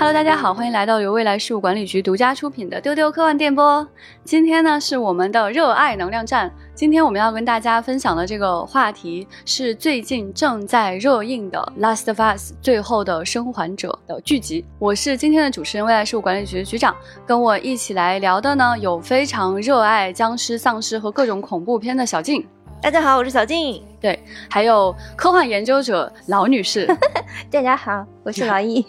Hello，大家好，欢迎来到由未来事务管理局独家出品的丢丢科幻电波。今天呢是我们的热爱能量站。今天我们要跟大家分享的这个话题是最近正在热映的《Last of Us》最后的生还者的剧集。我是今天的主持人，未来事务管理局局长。跟我一起来聊的呢，有非常热爱僵尸、丧尸和各种恐怖片的小静。大家好，我是小静。对，还有科幻研究者老女士。大家好，我是老易。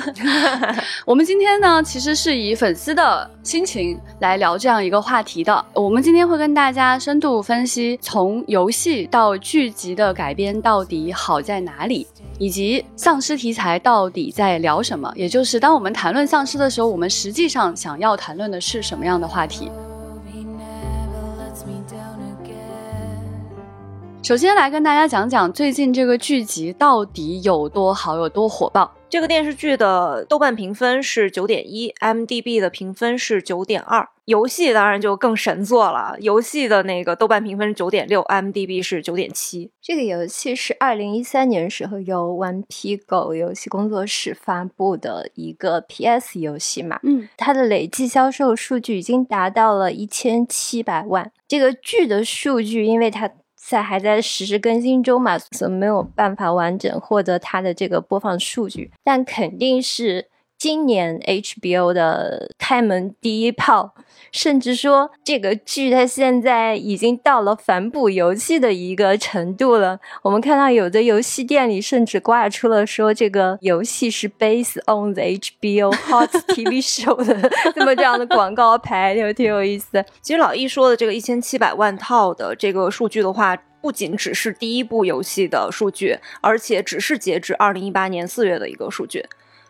我们今天呢，其实是以粉丝的心情来聊这样一个话题的。我们今天会跟大家深度分析，从游戏到剧集的改编到底好在哪里，以及丧尸题材到底在聊什么。也就是当我们谈论丧尸的时候，我们实际上想要谈论的是什么样的话题？首先来跟大家讲讲最近这个剧集到底有多好，有多火爆。这个电视剧的豆瓣评分是九点一，MDB 的评分是九点二。游戏当然就更神作了，游戏的那个豆瓣评分是九点六，MDB 是九点七。这个游戏是二零一三年时候由 One P Go 游戏工作室发布的一个 PS 游戏嘛，嗯，它的累计销售数据已经达到了一千七百万。这个剧的数据，因为它在还在实时更新中嘛，所以没有办法完整获得它的这个播放数据，但肯定是今年 HBO 的开门第一炮。甚至说这个剧它现在已经到了反哺游戏的一个程度了。我们看到有的游戏店里甚至挂出了说这个游戏是 based on the HBO hot TV show 的这么这样的广告牌，就挺有意思。其实老易说的这个一千七百万套的这个数据的话，不仅只是第一部游戏的数据，而且只是截止二零一八年四月的一个数据。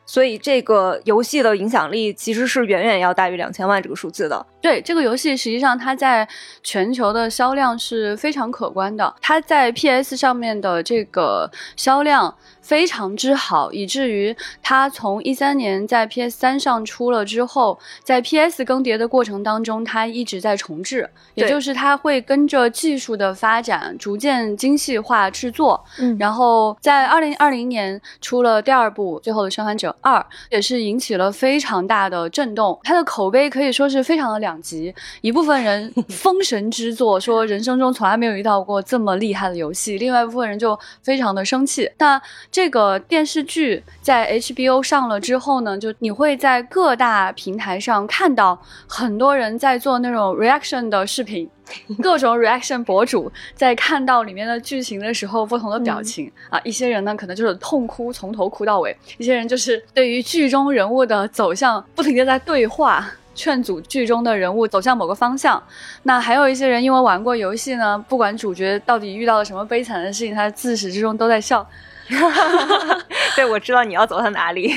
所以这个游戏的影响力其实是远远要大于两千万这个数字的。对这个游戏，实际上它在全球的销量是非常可观的。它在 PS 上面的这个销量非常之好，以至于它从一三年在 PS 三上出了之后，在 PS 更迭的过程当中，它一直在重置，也就是它会跟着技术的发展逐渐精细化制作。嗯，然后在二零二零年出了第二部《最后的生还者二》，也是引起了非常大的震动。它的口碑可以说是非常的两极，一部分人 封神之作，说人生中从来没有遇到过这么厉害的游戏；，另外一部分人就非常的生气。那这个电视剧在 HBO 上了之后呢，就你会在各大平台上看到很多人在做那种 reaction 的视频。各种 reaction 博主在看到里面的剧情的时候，不同的表情、啊，一些人呢可能就是痛哭，从头哭到尾；一些人就是对于剧中人物的走向不停的在对话，劝阻剧中的人物走向某个方向。那还有一些人因为玩过游戏呢，不管主角到底遇到了什么悲惨的事情，他自始至终都在笑。对，我知道你要走到哪里。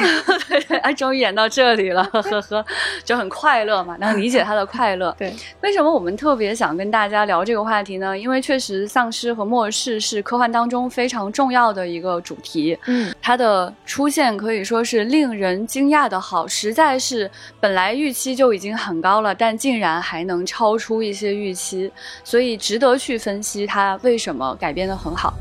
对对，啊，终于演到这里了，呵呵呵，就很快乐嘛，能理解他的快乐。对，为什么我们特别想跟大家聊这个话题呢？因为确实，丧尸和末世是科幻当中非常重要的一个主题。嗯，它的出现可以说是令人惊讶的好，实在是本来预期就已经很高了，但竟然还能超出一些预期，所以值得去分析它为什么改编的很好。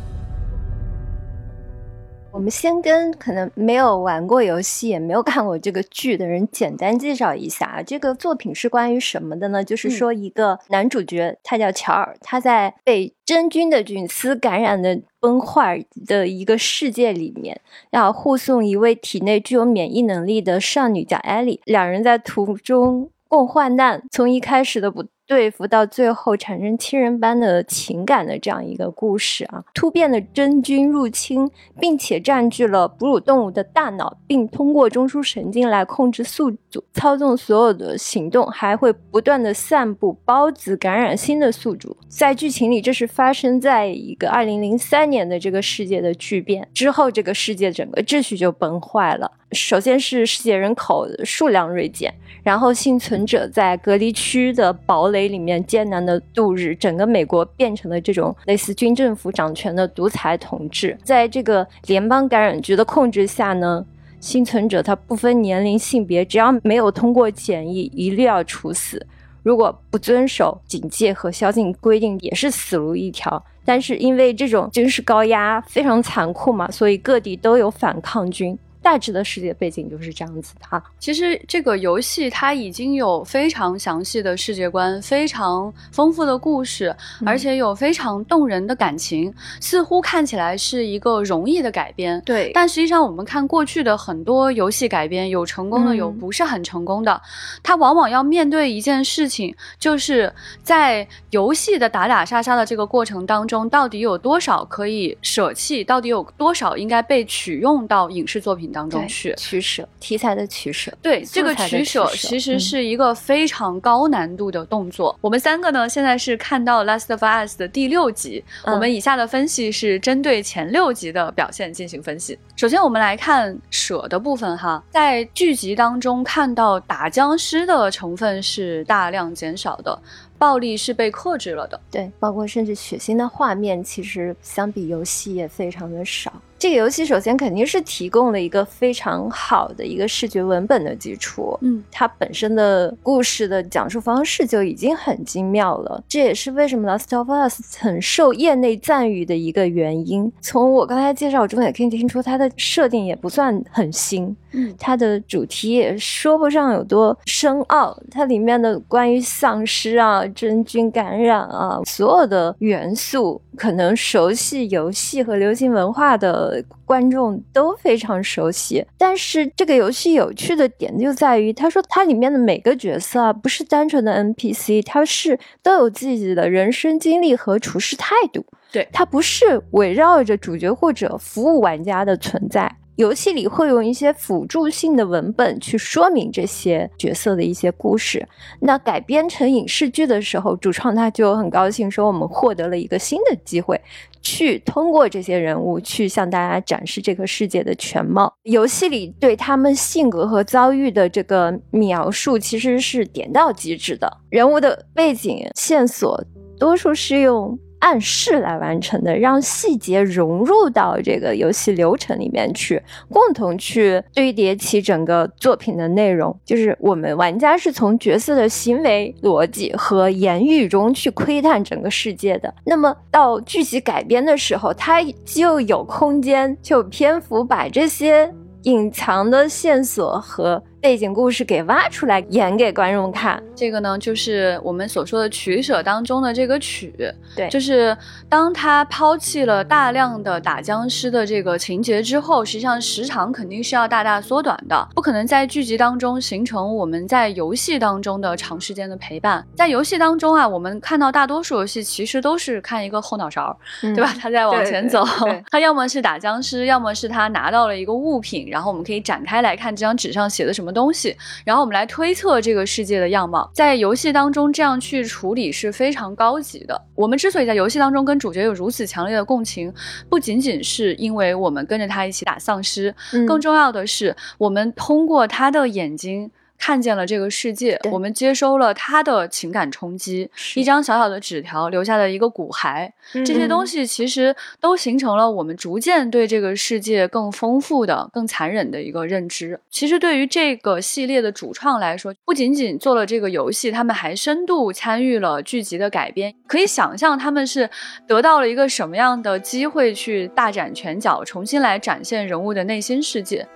我们先跟可能没有玩过游戏也没有看过这个剧的人简单介绍一下啊，这个作品是关于什么的呢？就是说一个男主角他叫乔尔，他在被真菌的菌丝感染的崩坏的一个世界里面，要护送一位体内具有免疫能力的少女叫艾莉，两人在途中共患难，从一开始的不。对付到最后产生亲人般的情感的这样一个故事啊！突变的真菌入侵，并且占据了哺乳动物的大脑，并通过中枢神经来控制宿主，操纵所有的行动，还会不断的散布孢子，感染新的宿主。在剧情里，这是发生在一个二零零三年的这个世界的巨变之后，这个世界整个秩序就崩坏了。首先是世界人口数量锐减，然后幸存者在隔离区的堡垒里面艰难的度日，整个美国变成了这种类似军政府掌权的独裁统治。在这个联邦感染局的控制下呢，幸存者他不分年龄性别，只要没有通过检疫，一律要处死。如果不遵守警戒和宵禁规定，也是死路一条。但是因为这种军事高压非常残酷嘛，所以各地都有反抗军。大致的世界背景就是这样子的哈。其实这个游戏它已经有非常详细的世界观，非常丰富的故事，而且有非常动人的感情，似乎看起来是一个容易的改编。对，但实际上我们看过去的很多游戏改编，有成功的，嗯有不是很成功的。它往往要面对一件事情，就是在游戏的打打杀杀的这个过程当中，到底有多少可以舍弃，到底有多少应该被取用到影视作品当中去。取舍，题材的取舍。对这个取取舍，其实嗯是一个非常高难度的动作。我们三个呢，现在是看到《Last of Us》的第六集，嗯我们以下的分析是针对前六集的表现进行分析。首先，我们来看舍的部分哈，在剧集当中看到打僵尸的成分是大量减少的，暴力是被克制了的。对，包括甚至血腥的画面，其实相比游戏也非常的少。这个游戏首先肯定是提供了一个非常好的一个视觉文本的基础，嗯，它本身的故事的讲述方式就已经很精妙了，这也是为什么《Last of Us》很受业内赞誉的一个原因。从我刚才介绍中也可以听出，它的设定也不算很新，嗯它的主题也说不上有多深奥，它里面的关于丧尸啊、真菌感染啊，所有的元素，可能熟悉游戏和流行文化的观众都非常熟悉。但是这个游戏有趣的点就在于，他说它里面的每个角色啊，不是单纯的 NPC，它是都有自己的人生经历和处事态度。对它不是围绕着主角或者服务玩家的存在。游戏里会用一些辅助性的文本去说明这些角色的一些故事。那改编成影视剧的时候，主创他就很高兴说，我们获得了一个新的机会，去通过这些人物去向大家展示这个世界的全貌。游戏里对他们性格和遭遇的这个描述其实是点到即止的，人物的背景线索多数是用。暗示来完成的，让细节融入到这个游戏流程里面去，共同去堆叠起整个作品的内容。就是我们玩家是从角色的行为逻辑和言语中去窥探整个世界的。那么到剧集改编的时候，它就有空间，就有篇幅把这些隐藏的线索和背景故事给挖出来，演给观众看。这个呢，就是我们所说的取舍当中的这个取，对就是当他抛弃了大量的打僵尸的这个情节之后，实际上时长肯定是要大大缩短的，不可能在剧集当中形成我们在游戏当中的长时间的陪伴。在游戏当中啊，我们看到大多数游戏其实都是看一个后脑勺，对吧？他在往前走 他要么是打僵尸，要么是他拿到了一个物品，然后我们可以展开来看这张纸上写的什么东西，然后我们来推测这个世界的样貌。在游戏当中这样去处理是非常高级的。我们之所以在游戏当中跟主角有如此强烈的共情，不仅仅是因为我们跟着他一起打丧尸，嗯更重要的是我们通过他的眼睛。看见了这个世界，我们接收了他的情感冲击，一张小小的纸条留下的一个骨骸，这些东西其实都形成了我们逐渐对这个世界更丰富的、更残忍的一个认知。其实对于这个系列的主创来说，不仅仅做了这个游戏，他们还深度参与了剧集的改编。可以想象他们是得到了一个什么样的机会去大展拳脚，重新来展现人物的内心世界。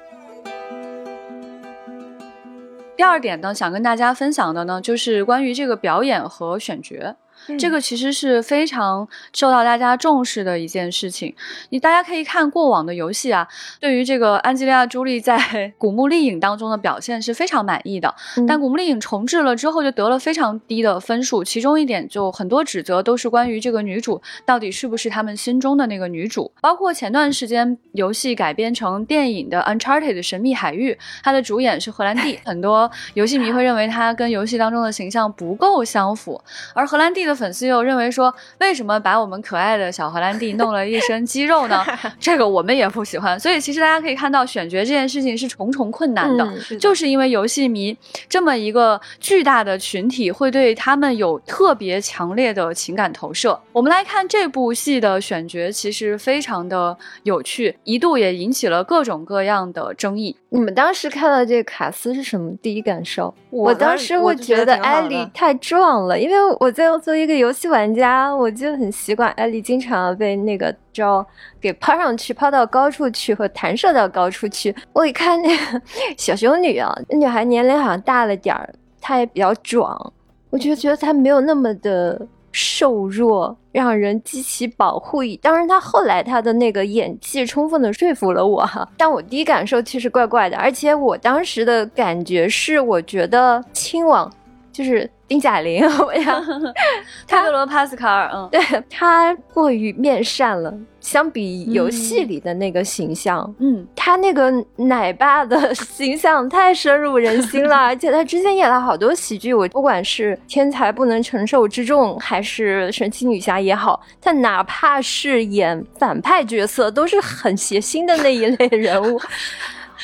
第二点呢，想跟大家分享的呢，就是关于这个表演和选角。这个其实是非常受到大家重视的一件事情。你大家可以看过往的游戏啊，对于这个安吉丽亚·朱莉在《古墓丽影》当中的表现是非常满意的。嗯但《古墓丽影》重置了之后就得了非常低的分数，其中一点就很多指责都是关于这个女主到底是不是他们心中的那个女主。包括前段时间游戏改编成电影的《Uncharted 神秘海域》，它的主演是荷兰弟，很多游戏迷会认为他跟游戏当中的形象不够相符，而荷兰弟的粉丝又认为说，为什么把我们可爱的小荷兰弟弄了一身肌肉呢？这个我们也不喜欢。所以其实大家可以看到，选角这件事情是重重困难的。嗯是的就是因为游戏迷这么一个巨大的群体，会对他们有特别强烈的情感投射。我们来看这部戏的选角，其实非常的有趣，一度也引起了各种各样的争议。你们当时看到这个卡斯是什么第一感受？我当时会我觉觉得艾莉太壮了，因为我在做为一个游戏玩家，我就很习惯艾丽经常被那个招给抛上去，抛到高处去和弹射到高处去。我一看那个小熊女啊，那女孩年龄好像大了点儿，她也比较壮，我就觉得她没有那么的。瘦弱，让人激起保护意。当然，他后来他的那个演技充分的说服了我哈。但我第一感受其实怪怪的，而且我当时的感觉是，我觉得亲王就是丁贾玲，我想泰 罗帕斯卡尔，嗯，对他过于面善了。相比游戏里的那个形象，嗯，他那个奶爸的 形象太深入人心了，而且他之前演了好多喜剧，我不管是天才不能承受之重，还是神奇女侠也好，他哪怕是演反派角色，都是很邪心的那一类人物，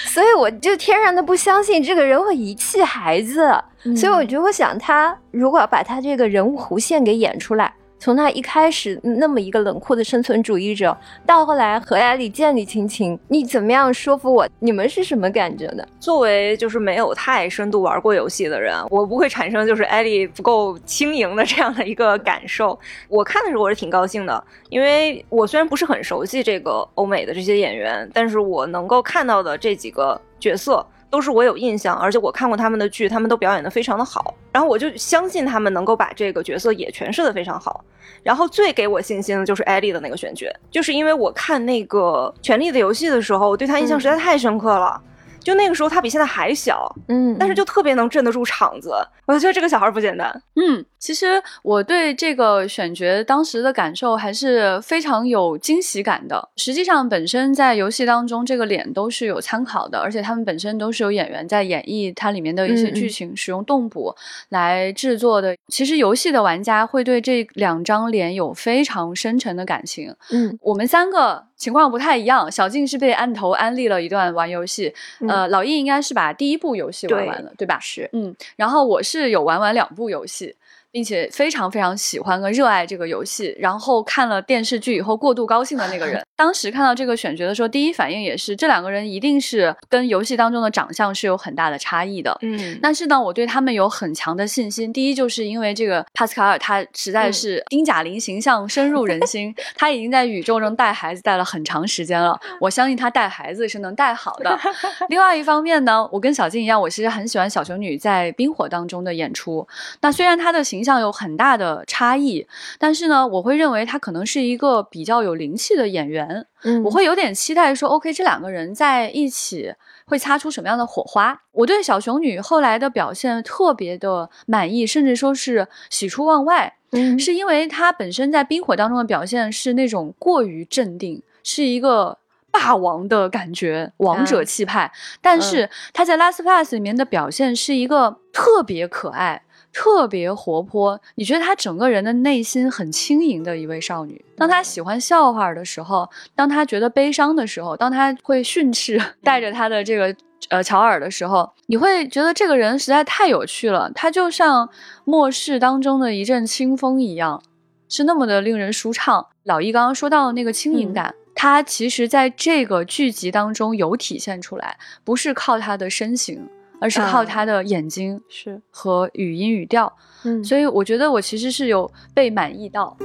所以我就天然的不相信这个人会遗弃孩子，所以我就会想，他如果要把他这个人物弧线给演出来。从他一开始那么一个冷酷的生存主义者，到后来和艾莉建立亲情，你怎么样说服我？你们是什么感觉的？作为就是没有太深度玩过游戏的人，我不会产生就是艾莉不够轻盈的这样的一个感受。我看的时候我是挺高兴的，因为我虽然不是很熟悉这个欧美的这些演员，但是我能够看到的这几个角色。都是我有印象，而且我看过他们的剧，他们都表演的非常的好，然后我就相信他们能够把这个角色也诠释的非常好。然后最给我信心的就是艾莉的那个选角，就是因为我看那个《权力的游戏》的时候，我对他印象实在太深刻了。就那个时候，他比现在还小，嗯，但是就特别能镇得住场子。我觉得这个小孩不简单。嗯，其实我对这个选角当时的感受还是非常有惊喜感的。实际上，本身在游戏当中，这个脸都是有参考的，而且他们本身都是有演员在演绎它里面的一些剧情，使用动捕来制作的。其实，游戏的玩家会对这两张脸有非常深沉的感情。嗯，我们三个。情况不太一样，小静是被按头安利了一段玩游戏，呃，老易应该是把第一部游戏玩完了，对吧？是，嗯，然后我是有玩完两部游戏。并且非常非常喜欢和热爱这个游戏，然后看了电视剧以后过度高兴的那个人。当时看到这个选角的时候，第一反应也是这两个人一定是跟游戏当中的长相是有很大的差异的。嗯，但是呢，我对他们有很强的信心。第一，就是因为这个帕斯卡尔他实在是丁贾玲形象深入人心，他已经在宇宙中带孩子带了很长时间了，我相信他带孩子是能带好的。另外一方面呢，我跟小静一样，我其实很喜欢小熊女在冰火当中的演出。那虽然她的形形象有很大的差异，但是呢，我会认为她可能是一个比较有灵气的演员。嗯，我会有点期待说，OK，这两个人在一起会擦出什么样的火花？我对小熊女后来的表现特别的满意，甚至说是喜出望外。嗯，是因为她本身在冰火当中的表现是那种过于镇定，是一个霸王的感觉，王者气派。但是她在《Last Plus》里面的表现是一个特别可爱。特别活泼，你觉得她整个人的内心很轻盈的一位少女。当她喜欢笑话的时候，当她觉得悲伤的时候，当她会训斥 带着她的这个呃乔尔的时候，你会觉得这个人实在太有趣了。她就像末世当中的一阵清风一样，是那么的令人舒畅。老易刚刚说到的那个轻盈感，她其实在这个剧集当中有体现出来，不是靠她的身形。而是靠他的眼睛是。和语音语调，嗯，所以我觉得我其实是有被满意到。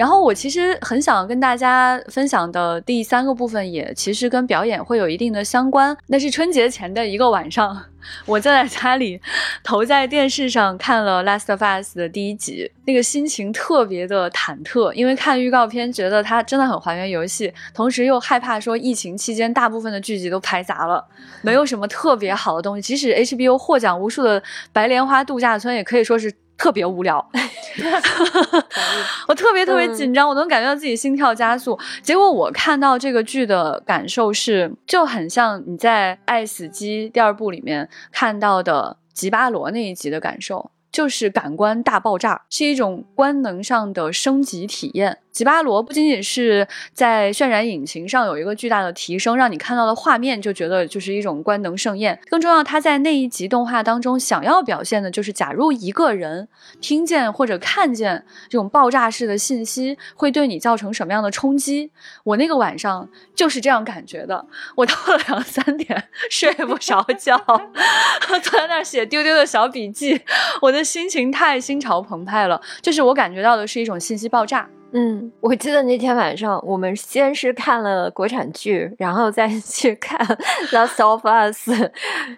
然后我其实很想跟大家分享的第三个部分，也其实跟表演会有一定的相关。那是春节前的一个晚上，我坐在家里投在电视上看了《Last of Us》的第一集，那个心情特别的忐忑，因为看预告片觉得它真的很还原游戏，同时又害怕说疫情期间大部分的剧集都拍砸了，没有什么特别好的东西。即使 HBO 获奖无数的《白莲花度假村》，也可以说是。特别无聊，我特别特别紧张，我能感觉到自己心跳加速。结果我看到这个剧的感受是，就很像你在《爱死机》第二部里面看到的吉巴罗那一集的感受，就是感官大爆炸，是一种官能上的升级体验。吉巴罗不仅仅是在渲染引擎上有一个巨大的提升，让你看到的画面就觉得就是一种官能盛宴。更重要，他在那一集动画当中想要表现的就是，假如一个人听见或者看见这种爆炸式的信息，会对你造成什么样的冲击。我那个晚上就是这样感觉的，我到了两三点睡不着觉，坐在那儿写丢丢的小笔记，我的心情太心潮澎湃了。就是我感觉到的是一种信息爆炸。嗯，我记得那天晚上，我们先是看了国产剧，然后再 去看《Last of Us 》，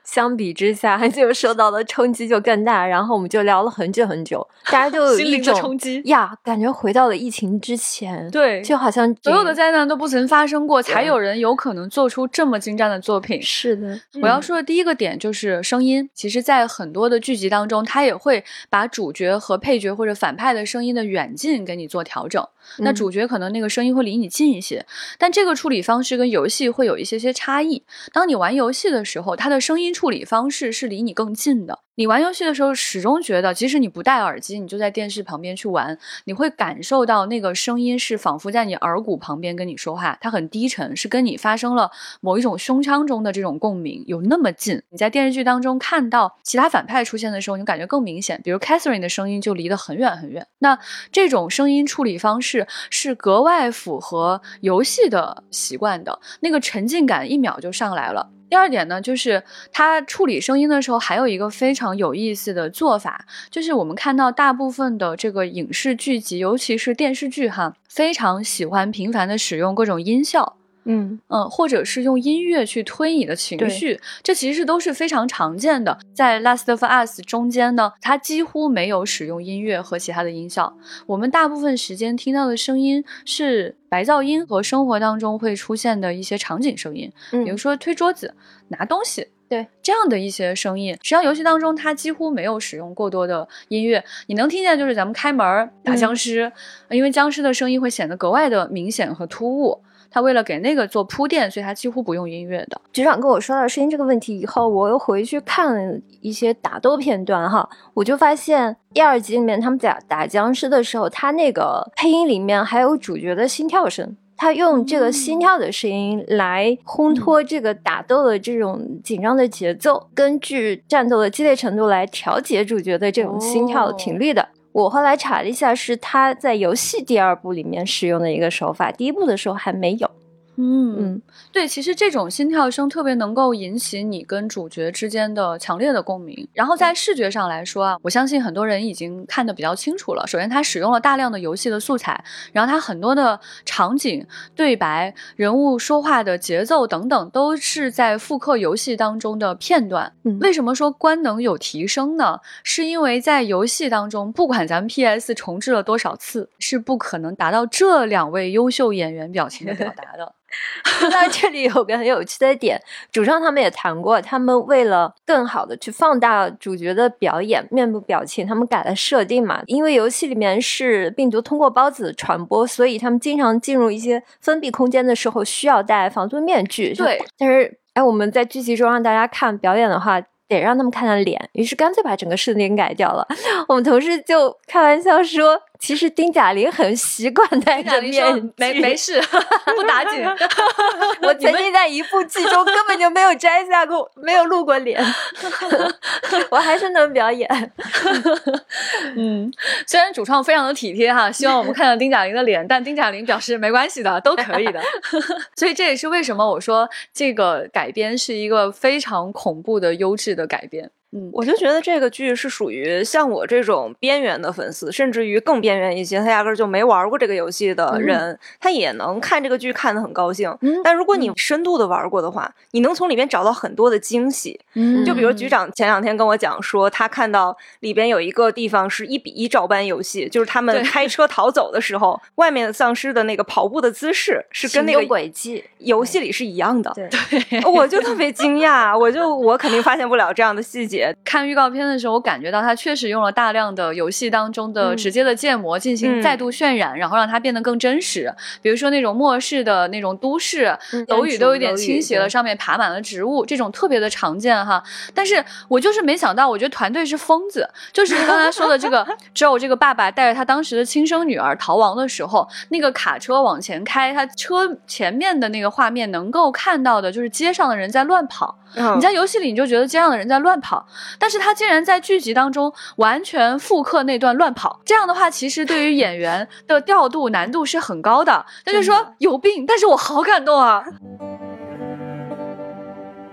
相比之下，就受到的冲击就更大。然后我们就聊了很久很久，大家就有一种冲击呀，感觉回到了疫情之前。对，就好像所有的灾难都不曾发生过，才有人有可能做出这么精湛的作品。是的，我要说的第一个点就是声音。其实，在很多的剧集当中，它也会把主角和配角或者反派的声音的远近给你做调整。种那主角可能那个声音会离你近一些，但这个处理方式跟游戏会有一些些差异。当你玩游戏的时候，它的声音处理方式是离你更近的。你玩游戏的时候，始终觉得，即使你不戴耳机，你就在电视旁边去玩，你会感受到那个声音是仿佛在你耳骨旁边跟你说话，它很低沉，是跟你发生了某一种胸腔中的这种共鸣，有那么近。你在电视剧当中看到其他反派出现的时候，你感觉更明显，比如 Catherine 的声音就离得很远很远。那这种声音处理方式是是格外符合游戏的习惯的，那个沉浸感一秒就上来了。第二点呢，就是它处理声音的时候，还有一个非常有意思的做法，就是我们看到大部分的这个影视剧集，尤其是电视剧哈，非常喜欢频繁的使用各种音效。嗯嗯，或者是用音乐去推你的情绪，这其实都是非常常见的。在《Last of Us》中间呢，它几乎没有使用音乐和其他的音效，我们大部分时间听到的声音是白噪音和生活当中会出现的一些场景声音，比如说推桌子、拿东西，对这样的一些声音。实际上，游戏当中它几乎没有使用过多的音乐，你能听见就是咱们开门打僵尸，因为僵尸的声音会显得格外的明显和突兀。他为了给那个做铺垫，所以他几乎不用音乐的。局长跟我说到声音这个问题以后，我又回去看了一些打斗片段哈，我就发现一二集里面他们在打僵尸的时候，他那个配音里面还有主角的心跳声，他用这个心跳的声音来烘托这个打斗的这种紧张的节奏，根据战斗的激烈程度来调节主角的这种心跳频率的。我后来查了一下，是他在游戏第二部里面使用的一个手法，第一部的时候还没有。嗯嗯，对，其实这种心跳声特别能够引起你跟主角之间的强烈的共鸣。然后在视觉上来说啊，我相信很多人已经看得比较清楚了。首先，它使用了大量的游戏的素材，然后它很多的场景、对白、人物说话的节奏等等，都是在复刻游戏当中的片段。嗯为什么说官能有提升呢？是因为在游戏当中，不管咱们 PS 重置了多少次，是不可能达到这两位优秀演员表情的表达的。那这里有个很有趣的点，主创他们也谈过，他们为了更好的去放大主角的表演、面部表情，他们改了设定嘛。因为游戏里面是病毒通过孢子传播，所以他们经常进入一些封闭空间的时候需要戴防毒面具。对，但是哎，我们在剧集中让大家看表演的话，得让他们看看脸，于是干脆把整个设定改掉了。我们同事就开玩笑说。其实丁贾玲很习惯戴着面具，没没事，不打紧。我曾经在一部剧中根本就没有摘下过，没有露过脸，我还是能表演。嗯，虽然主创非常的体贴哈，希望我们看到丁贾玲的脸，但丁贾玲表示没关系的，都可以的。所以这也是为什么我说这个改编是一个非常恐怖的优质的改编。嗯，我就觉得这个剧是属于像我这种边缘的粉丝，甚至于更边缘一些，他压根就没玩过这个游戏的人，他也能看这个剧看得很高兴。但如果你深度的玩过的话，你能从里面找到很多的惊喜。嗯，就比如局长前两天跟我讲说，他看到里边有一个地方是一比一照搬游戏，就是他们开车逃走的时候，外面的丧尸的那个跑步的姿势是跟那个轨迹游戏里是一样的。对，我就特别惊讶，我就我肯定发现不了这样的细节。节。看预告片的时候，我感觉到他确实用了大量的游戏当中的嗯直接的建模进行嗯再度渲染，然后让它变得更真实。比如说那种末世的那种都市，嗯楼宇都有点倾斜了，上面爬满了植物，这种特别的常见哈。但是我就是没想到，我觉得团队是疯子，就是刚才说的这个 只有这个爸爸带着他当时的亲生女儿逃亡的时候，那个卡车往前开，他车前面的那个画面能够看到的就是街上的人在乱跑。嗯你在游戏里你就觉得街上的人在乱跑，但是他竟然在剧集当中完全复刻那段乱跑，这样的话其实对于演员的调度难度是很高的。那就真说有病，但是我好感动啊。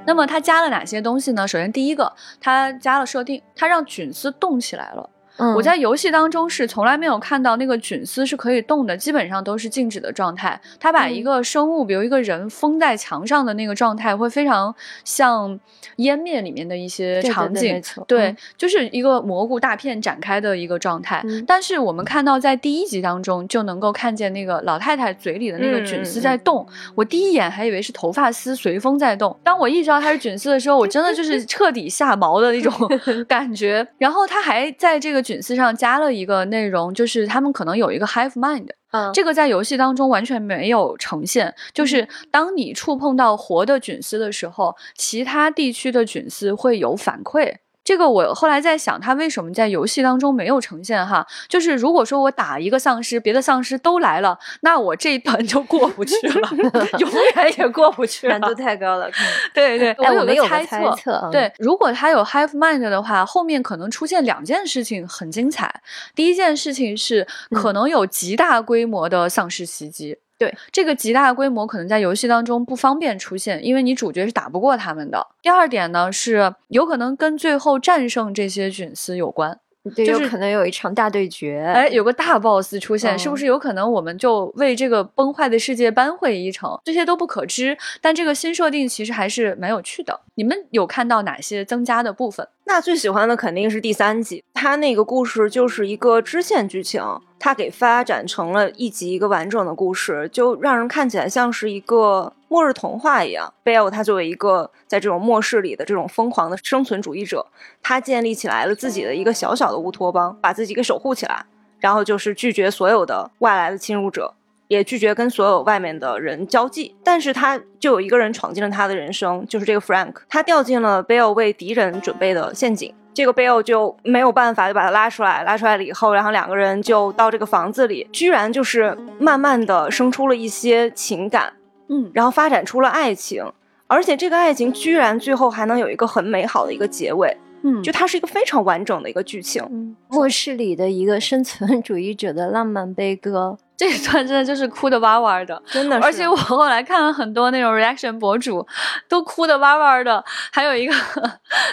那么他加了哪些东西呢？首先第一个，他加了设定，他让菌丝动起来了。嗯我在游戏当中是从来没有看到那个菌丝是可以动的，基本上都是静止的状态。它把一个生物，比如一个人封在墙上的那个状态，会非常像湮灭里面的一些场景。对就是一个蘑菇大片展开的一个状态。嗯但是我们看到在第一集当中就能够看见那个老太太嘴里的那个菌丝在动，我第一眼还以为是头发丝随风在动。当我意识到它是菌丝的时候，我真的就是彻底下毛的那种 感觉。然后他还在这个菌丝上加了一个内容，就是他们可能有一个 hive mind。嗯这个在游戏当中完全没有呈现，就是当你触碰到活的菌丝的时候，其他地区的菌丝会有反馈。这个我后来在想，它为什么在游戏当中没有呈现哈？就是如果说我打一个丧尸，别的丧尸都来了，那我这一段就过不去了，永远也过不去了难。度太高了，对对，哎，有我们有个猜猜测，嗯，对，如果他有 hive mind 的话，后面可能出现两件事情很精彩。第一件事情是可能有极大规模的丧尸袭击。对，这个极大规模可能在游戏当中不方便出现，因为你主角是打不过他们的。第二点呢是有可能跟最后战胜这些菌丝有关。对，就是有可能有一场大对决，哎，有个大 boss 出现，是不嗯是有可能我们就为这个崩坏的世界扳回一城？这些都不可知，但这个新设定其实还是蛮有趣的。你们有看到哪些增加的部分？那最喜欢的肯定是第三集，它那个故事就是一个支线剧情，它给发展成了一集一个完整的故事，就让人看起来像是一个末日童话一样。贝尔他作为一个在这种末世里的这种疯狂的生存主义者，他建立起来了自己的一个小小的乌托邦，把自己给守护起来，然后就是拒绝所有的外来的侵入者。也拒绝跟所有外面的人交际，但是他就有一个人闯进了他的人生，就是这个 Frank，他掉进了 Bill 为敌人准备的陷阱。这个 Bill 就没有办法，就把他拉出来，拉出来了以后，然后两个人就到这个房子里，居然就是慢慢的生出了一些情感，嗯，然后发展出了爱情，而且这个爱情居然最后还能有一个很美好的一个结尾，嗯，就它是一个非常完整的一个剧情。嗯，末世里的一个生存主义者的浪漫悲歌，这一段真的就是哭的哇哇的。真的是，而且我后来看了很多那种 reaction 博主，都哭的哇哇的。还有一个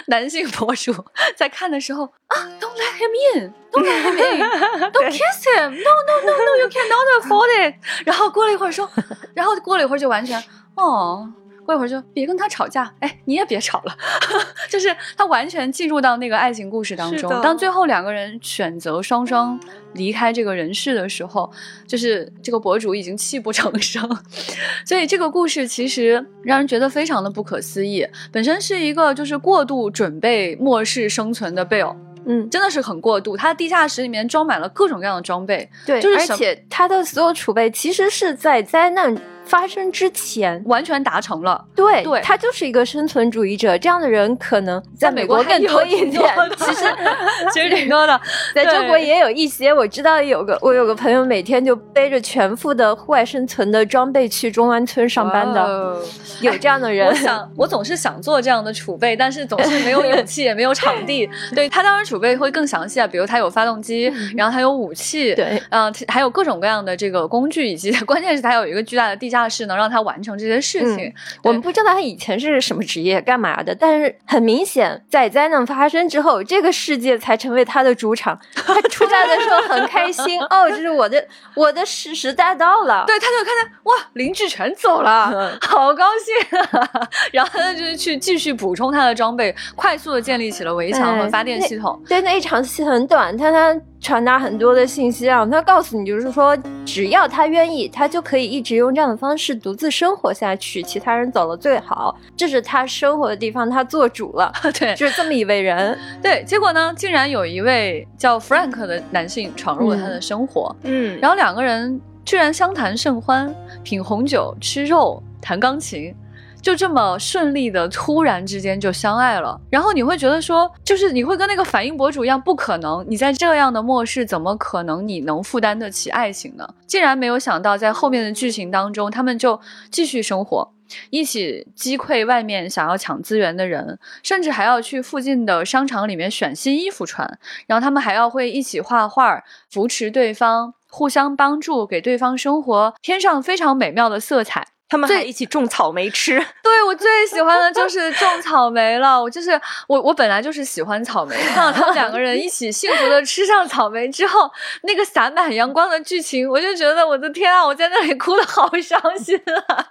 男性博主在看的时候啊，Don't let him in，Don't let him in，Don't kiss him，No No No No，You cannot afford it。然后过了一会儿说，然后过了一会儿就完全哦。过一会儿就别跟他吵架，哎，你也别吵了，就是他完全进入到那个爱情故事当中。当最后两个人选择双双离开这个人世的时候，就是这个博主已经泣不成声。所以这个故事其实让人觉得非常的不可思议。本身是一个就是过度准备末世生存的 Bill，嗯，真的是很过度。他地下室里面装满了各种各样的装备，对，就是而且他的所有储备其实是在灾难发生之前，完全达成了。对，对他就是一个生存主义者，这样的人可能在美国更多一点。其实，其实挺多的，在中国也有一些，我知道有个我有个朋友每天就背着全副的户外生存的装备去中关村上班的，哦有这样的人我。想，我总是想做这样的储备，但是总是没有勇气，也没有场地。对他当然储备会更详细啊，比如他有发动机，然后他有武器，对，嗯、还有各种各样的这个工具，以及关键是他有一个巨大的地下室，能让他完成这些事情。嗯我们不知道他以前是什么职业、干嘛的，但是很明显，在灾难发生之后，这个世界才成为他的主场。他出来的时候很开心，哦，这是我的我的时时代到了。对，他就看见哇，林志全走了，好高兴啊！然后他就是去继续补充他的装备，快速的建立起了围墙和哎发电系统。对，那一场戏很短，但他传达很多的信息啊，他告诉你就是说，只要他愿意，他就可以一直用这样的方式独自生活下去，其他人走了最好，这是他生活的地方，他做主了，对，就是这么一位人。对，结果呢，竟然有一位叫 Frank 的男性闯入了他的生活，嗯，然后两个人居然相谈甚欢，品红酒、吃肉、弹钢琴。就这么顺利的，突然之间就相爱了。然后你会觉得说，就是你会跟那个反应博主一样，不可能。你在这样的末世，怎么可能你能负担得起爱情呢？竟然没有想到，在后面的剧情当中，他们就继续生活，一起击溃外面想要抢资源的人，甚至还要去附近的商场里面选新衣服穿。然后他们还要会一起画画，扶持对方，互相帮助，给对方生活添上非常美妙的色彩。他们还一起种草莓吃。对我最喜欢的就是种草莓了。我就是我，我本来就是喜欢草莓。看到他们两个人一起幸福的吃上草莓之后，那个洒满阳光的剧情，我就觉得我的天啊！我在那里哭的好伤心啊。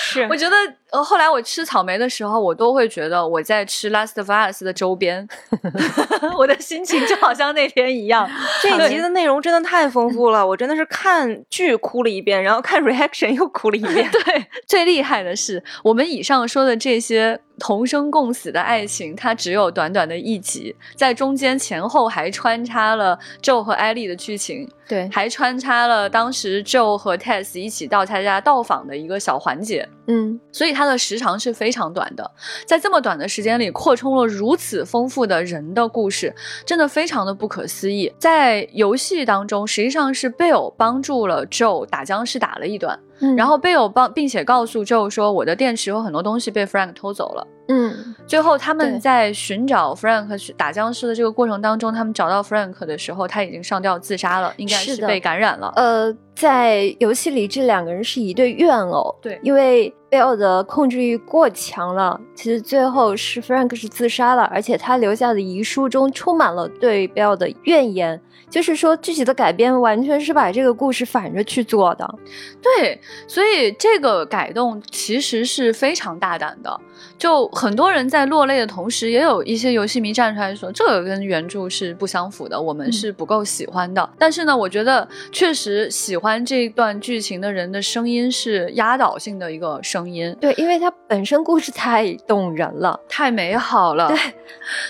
是，我觉得呃，后来我吃草莓的时候，我都会觉得我在吃《Last of Us》的周边，我的心情就好像那天一样。这一集 的内容真的太丰富了，我真的是看剧哭了一遍，然后看 reaction 又哭了一遍。对。最厉害的是，我们以上说的这些。同生共死的爱情，它只有短短的一集，在中间前后还穿插了 Joe 和艾丽的剧情，对，还穿插了当时 Joe 和 Tess 一起到他家到访的一个小环节，嗯，所以它的时长是非常短的，在这么短的时间里扩充了如此丰富的人的故事，真的非常的不可思议。在游戏当中，实际上是 Bill 帮助了 Joe 打僵尸打了一段，然后贝友帮并且告诉 Joe 说，我的电池和很多东西被 Frank 偷走了。嗯，最后他们在寻找 Frank 打僵尸的这个过程当中，他们找到 Frank 的时候，他已经上吊自杀了，应该是被感染了。呃，在游戏里，这两个人是一对怨偶。对，因为 Bill 的控制欲过强了，其实最后是 Frank 是自杀了，而且他留下的遗书中充满了对 Bill 的怨言。就是说，具体的改编完全是把这个故事反着去做的。对，所以这个改动其实是非常大胆的。就很多人在落泪的同时，也有一些游戏迷站出来说，这个跟原著是不相符的，我们是不够喜欢的。但是呢，我觉得确实喜欢这一段剧情的人的声音是压倒性的一个声音。对，因为它本身故事太动人了，太美好了。对，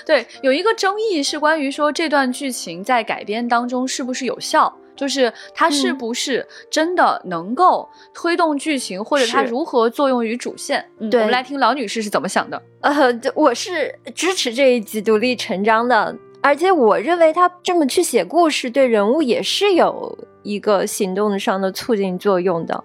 对，有一个争议是关于说这段剧情在改编。当中是不是有效？就是它是不是真的能够推动剧情，或者它如何作用于主线？对，我们来听老女士是怎么想的。呃，我是支持这一集独立成章的，而且我认为他这么去写故事，对人物也是有一个行动上的促进作用的，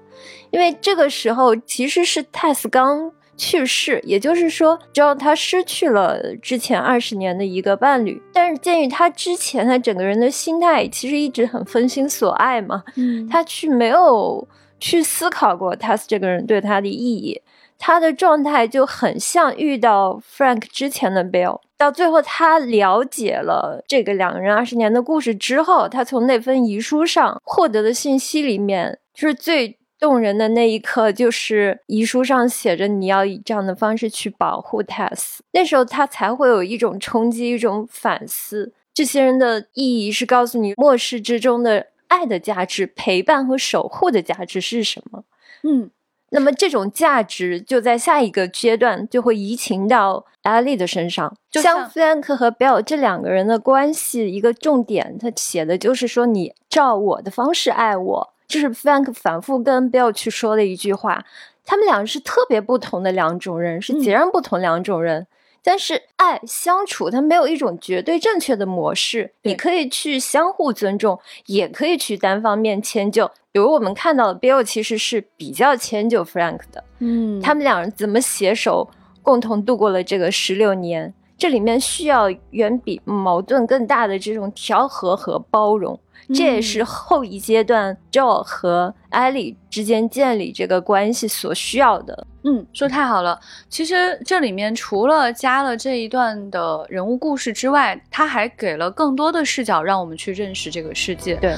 因为这个时候其实是泰斯刚。去世，也就是说，只要他失去了之前二十年的一个伴侣，但是鉴于他之前他整个人的心态其实一直很分心所爱嘛，嗯，他去没有去思考过他这个人对他的意义，他的状态就很像遇到 Frank 之前的 Bill，到最后他了解了这个两个人二十年的故事之后，他从那份遗书上获得的信息里面，就是最。动人的那一刻，就是遗书上写着你要以这样的方式去保护 Tess。那时候他才会有一种冲击，一种反思。这些人的意义是告诉你末世之中的爱的价值、陪伴和守护的价值是什么。嗯，那么这种价值就在下一个阶段就会移情到艾丽的身上。就像 Frank 和 Bell 这两个人的关系，一个重点，他写的就是说你照我的方式爱我。这是 Frank 反复跟 Bill 去说的一句话，他们俩是特别不同的两种人，是截然不同两种人。但是爱相处，它没有一种绝对正确的模式，你可以去相互尊重，也可以去单方面迁就。比如我们看到的 Bill 其实是比较迁就 Frank 的，嗯，他们两人怎么携手共同度过了这个十六年？这里面需要远比矛盾更大的这种调和和包容。这也是后一阶段 Joe 和艾莉之间建立这个关系所需要的。嗯，说太好了。其实这里面除了加了这一段的人物故事之外，他还给了更多的视角，让我们去认识这个世界。对，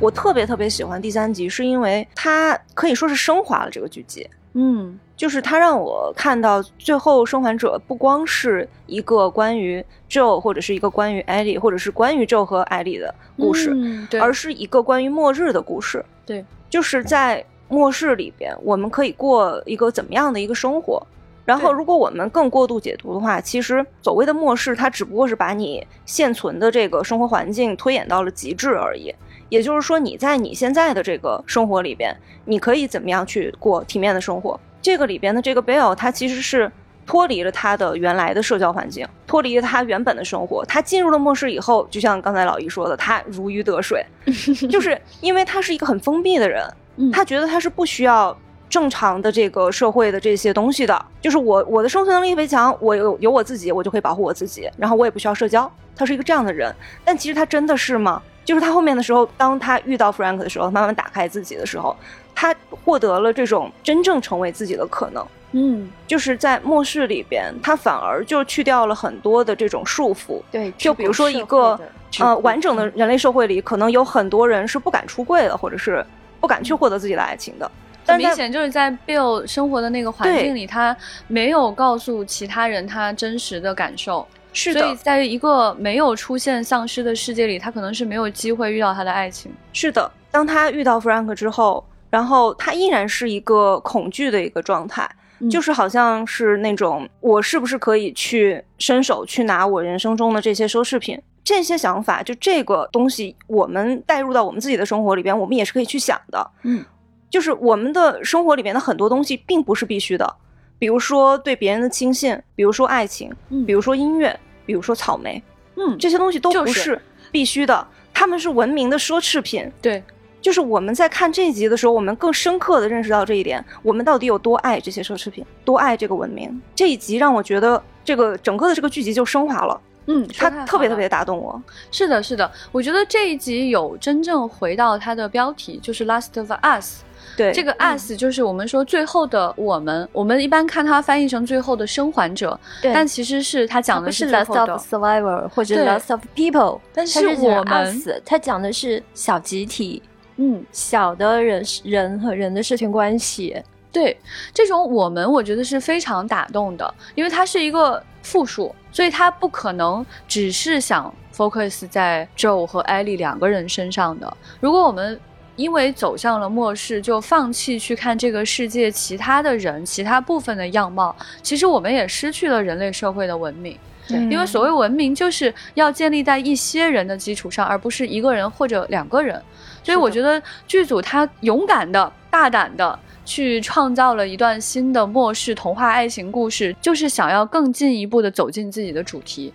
我特别特别喜欢第三集，是因为它可以说是升华了这个剧集。嗯就是它让我看到最后生还者不光是一个关于 Joe 或者是一个关于艾莉或者是关于 Joe 和艾莉的故事，嗯，而是一个关于末日的故事。对，就是在末世里边，我们可以过一个怎么样的一个生活？然后，如果我们更过度解读的话，其实所谓的末世，它只不过是把你现存的这个生活环境推演到了极致而已。也就是说，你在你现在的这个生活里边，你可以怎么样去过体面的生活？这个里边的这个 Bill，他其实是脱离了他的原来的社交环境，脱离了他原本的生活。他进入了末世以后，就像刚才老姨说的，他如鱼得水，就是因为他是一个很封闭的人，嗯他觉得他是不需要正常的这个社会的这些东西的。就是我我的生存能力特别强，我有有我自己，我就可以保护我自己，然后我也不需要社交。他是一个这样的人，但其实他真的是吗？就是他后面的时候，当他遇到 Frank 的时候，慢慢打开自己的时候，他获得了这种真正成为自己的可能。嗯就是在末世里边，他反而就去掉了很多的这种束缚。对，就比如说一个呃完整的人类社会里，可能有很多人是不敢出柜的，或者是不敢去获得自己的爱情的。很但明显就是在 Bill 生活的那个环境里，他没有告诉其他人他真实的感受，是的，所以在一个没有出现丧尸的世界里，他可能是没有机会遇到他的爱情。是的。当他遇到 Frank 之后，然后他依然是一个恐惧的一个状态，嗯就是好像是那种我是不是可以去伸手去拿我人生中的这些奢侈品。这些想法，就这个东西，我们带入到我们自己的生活里边，我们也是可以去想的。嗯，就是我们的生活里边的很多东西并不是必须的，比如说对别人的轻信，比如说爱情，嗯比如说音乐，比如说草莓，嗯，这些东西都不是必须的，他们是文明的奢侈品。对，就是我们在看这一集的时候，我们更深刻的认识到这一点，我们到底有多爱这些奢侈品，多爱这个文明。这一集让我觉得这个整个的这个剧集就升华了，嗯，它特别特别打动我。是的，是的，我觉得这一集有真正回到它的标题，就是《Last of Us》。对，这个 us 就是我们说最后的我们，我们一般看它翻译成最后的生还者，对但其实是它讲的是最 lost 后的 of。survivor 或者 lost of people，但是我们它讲的是小集体、嗯，小的人人和人的社群关系。对，这种我们我觉得是非常打动的，因为它是一个复数，所以它不可能只是想 focus 在 Joe 和 Ellie 两个人身上的。如果我们因为走向了末世，就放弃去看这个世界其他的人、其他部分的样貌，其实我们也失去了人类社会的文明。嗯因为所谓文明，就是要建立在一些人的基础上，而不是一个人或者两个人。所以我觉得剧组他勇敢的、大胆的去创造了一段新的末世童话爱情故事，就是想要更进一步的走进自己的主题。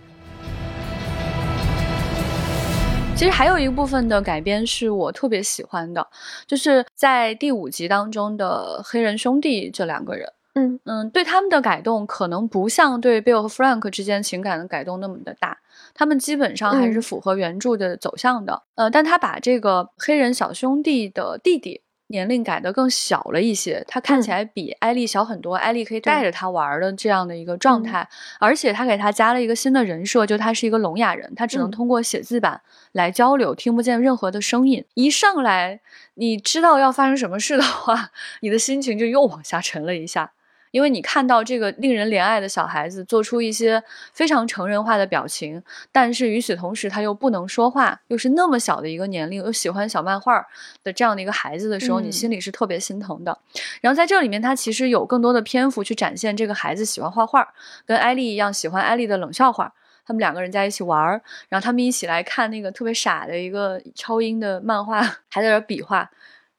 其实还有一部分的改编是我特别喜欢的，就是在第五集当中的黑人兄弟这两个人。嗯嗯，对他们的改动可能不像对 Bill 和 Frank 之间情感的改动那么的大，他们基本上还是嗯符合原著的走向的。呃，但他把这个黑人小兄弟的弟弟年龄改得更小了一些，他看起嗯来比艾丽小很多，艾丽可以带着他玩儿的这样的一个状嗯态，而且他给他加了一个新的人设，就他是一个聋哑人，他只能嗯通过写字板来交流，听不见任何的声音。一上来你知道要发生什么事的话，你的心情就又往下沉了一下。因为你看到这个令人怜爱的小孩子做出一些非常成人化的表情，但是与此同时他又不能说话，又是那么小的一个年龄，又喜欢小漫画的这样的一个孩子的时候，你嗯心里是特别心疼的。然后在这里面，他其实有更多的篇幅去展现这个孩子喜欢画画，跟艾丽一样喜欢艾丽的冷笑话。他们两个人在一起玩儿，然后他们一起来看那个特别傻的一个超英的漫画，还在这儿比划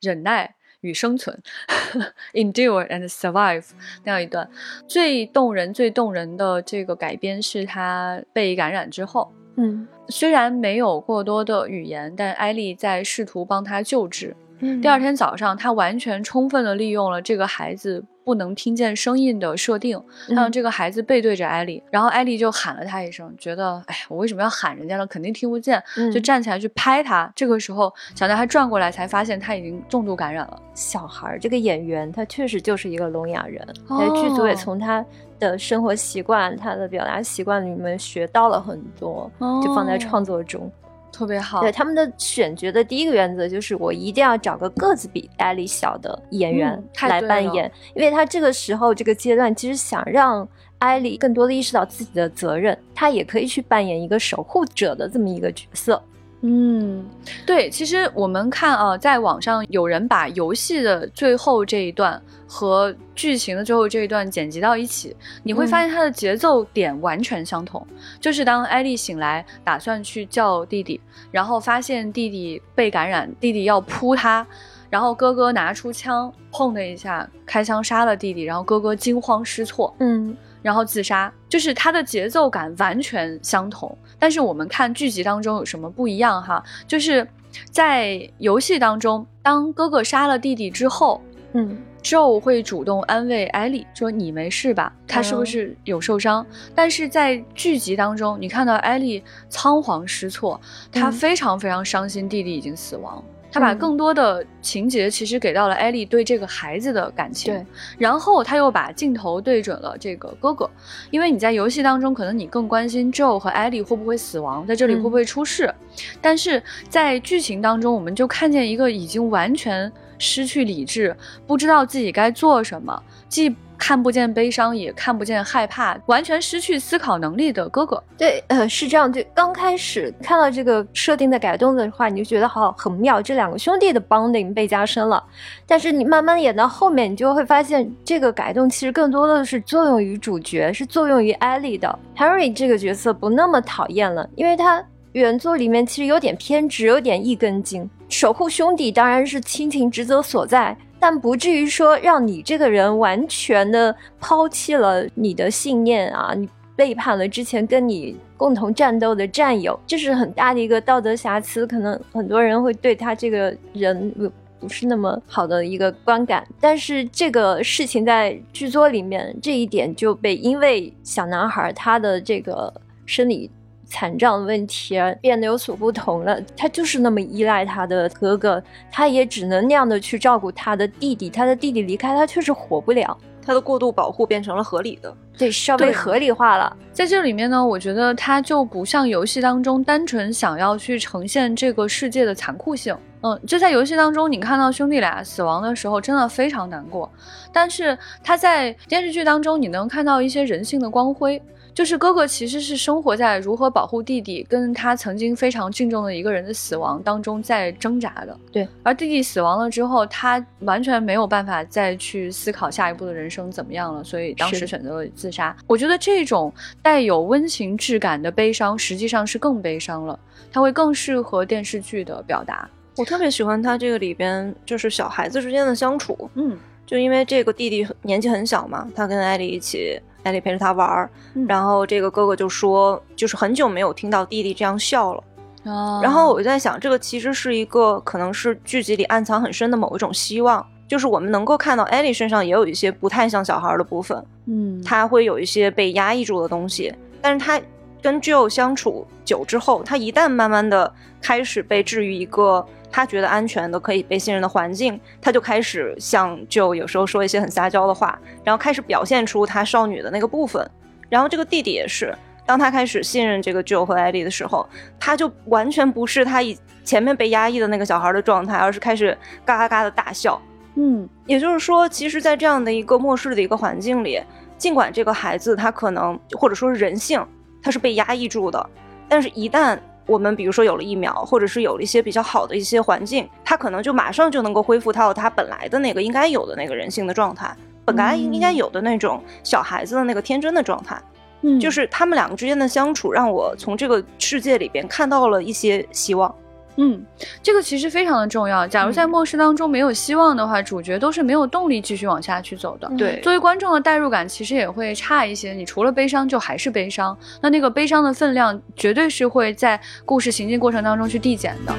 忍耐与生存，endure and survive 那样一段。最动人、最动人的这个改编是他被感染之后，嗯。虽然没有过多的语言，但艾丽在试图帮他救治。嗯。第二天早上，他完全充分的利用了这个孩子不能听见声音的设定，让嗯这个孩子背对着艾丽，然后艾丽就喊了他一声，觉得哎，我为什么要喊人家了？肯定听不见，就嗯站起来去拍他。这个时候，小男孩转过来才发现他已经重度感染了。小孩儿这个演员，他确实就是一个聋哑人，在剧组也哦从他的生活习惯、他的表达习惯里面学到了很多，就放在哦创作中。特别好。对他们的选角的第一个原则就是，我一定要找个个子比艾莉小的演员来扮演，因为他这个时候这个阶段其实想让艾莉更多的意识到自己的责任，她也可以去扮演一个守护者的这么一个角色。嗯，对，其实我们看啊，在网上有人把游戏的最后这一段和剧情的最后这一段剪辑到一起，你会发现它的节奏点完全相同。就是当艾丽醒来，打算去叫弟弟，然后发现弟弟被感染，弟弟要扑他，然后哥哥拿出枪，砰的一下开枪杀了弟弟，然后哥哥惊慌失措，嗯，然后自杀，就是它的节奏感完全相同。但是我们看剧集当中有什么不一样哈？就是在游戏当中，当哥哥杀了弟弟之后，嗯，Joe 会主动安慰艾莉说：“你没事吧？他是不是有受伤？”但是在剧集当中，你看到艾莉仓皇失措，她嗯非常非常伤心，弟弟已经死亡。他把嗯。更多的情节其实给到了艾莉对这个孩子的感情，对，然后他又把镜头对准了这个哥哥，因为你在游戏当中可能你更关心 Joe 和艾莉会不会死亡，在这里会不会出事，但是在剧情当中，我们就看见一个已经完全失去理智，不知道自己该做什么，既看不见悲伤，也看不见害怕，完全失去思考能力的哥哥。对，呃，是这样。就刚开始看到这个设定的改动的话，你就觉得好很妙，这两个兄弟的 bonding 被加深了。但是你慢慢演到后面，你就会发现，这个改动其实更多的是作用于主角，是作用于艾莉的。Harry 这个角色不那么讨厌了，因为他原作里面其实有点偏执，有点一根筋。守护兄弟当然是亲情职责所在，但不至于说让你这个人完全的抛弃了你的信念啊，你背叛了之前跟你共同战斗的战友，这是很大的一个道德瑕疵。可能很多人会对他这个人不不是那么好的一个观感，但是这个事情在剧作里面这一点就被因为小男孩他的这个生理。残障问题而变得有所不同了，他就是那么依赖他的哥哥，他也只能那样的去照顾他的弟弟，他的弟弟离开他确实活不了，他的过度保护变成了合理的。对，稍微对合理化了。在这里面呢，我觉得他就不像游戏当中单纯想要去呈现这个世界的残酷性。嗯，就在游戏当中，你看到兄弟俩死亡的时候，真的非常难过。但是他在电视剧当中，你能看到一些人性的光辉。就是哥哥其实是生活在如何保护弟弟跟他曾经非常敬重的一个人的死亡当中在挣扎的。对，而弟弟死亡了之后，他完全没有办法再去思考下一步的人生怎么样了，所以当时选择了自杀。我觉得这种带有温情质感的悲伤，实际上是更悲伤了，它会更适合电视剧的表达。我特别喜欢他这个里边就是小孩子之间的相处，嗯，就因为这个弟弟年纪很小嘛，他跟艾莉一起，艾莉陪着他玩儿，嗯。然后这个哥哥就说，就是很久没有听到弟弟这样笑了。啊然后我就在想，这个其实是一个可能是剧集里暗藏很深的某一种希望，就是我们能够看到艾莉身上也有一些不太像小孩的部分，嗯，他会有一些被压抑住的东西，但是他跟 Joe 相处久之后，他一旦慢慢的开始被置于一个他觉得安全的、可以被信任的环境，他就开始向 Joe 有时候说一些很撒娇的话，然后开始表现出他少女的那个部分。然后这个弟弟也是，当他开始信任这个 Joe 和艾莉的时候，他就完全不是他以前面被压抑的那个小孩的状态，而是开始嘎嘎嘎的大笑。嗯也就是说，其实，在这样的一个末世的一个环境里，尽管这个孩子他可能或者说是人性，他是被压抑住的，但是一旦我们比如说有了疫苗，或者是有了一些比较好的一些环境，他可能就马上就能够恢复到他本来的那个应该有的那个人性的状态，本来应应该有的那种小孩子的那个天真的状态。嗯，就是他们两个之间的相处，让我从这个世界里边看到了一些希望。嗯，这个其实非常的重要。假如在嗯末世当中没有希望的话，主角都是没有动力继续往下去走的。对作为观众的代入感其实也会差一些。你除了悲伤，就还是悲伤。那那个悲伤的分量，绝对是会在故事行进过程当中去递减的。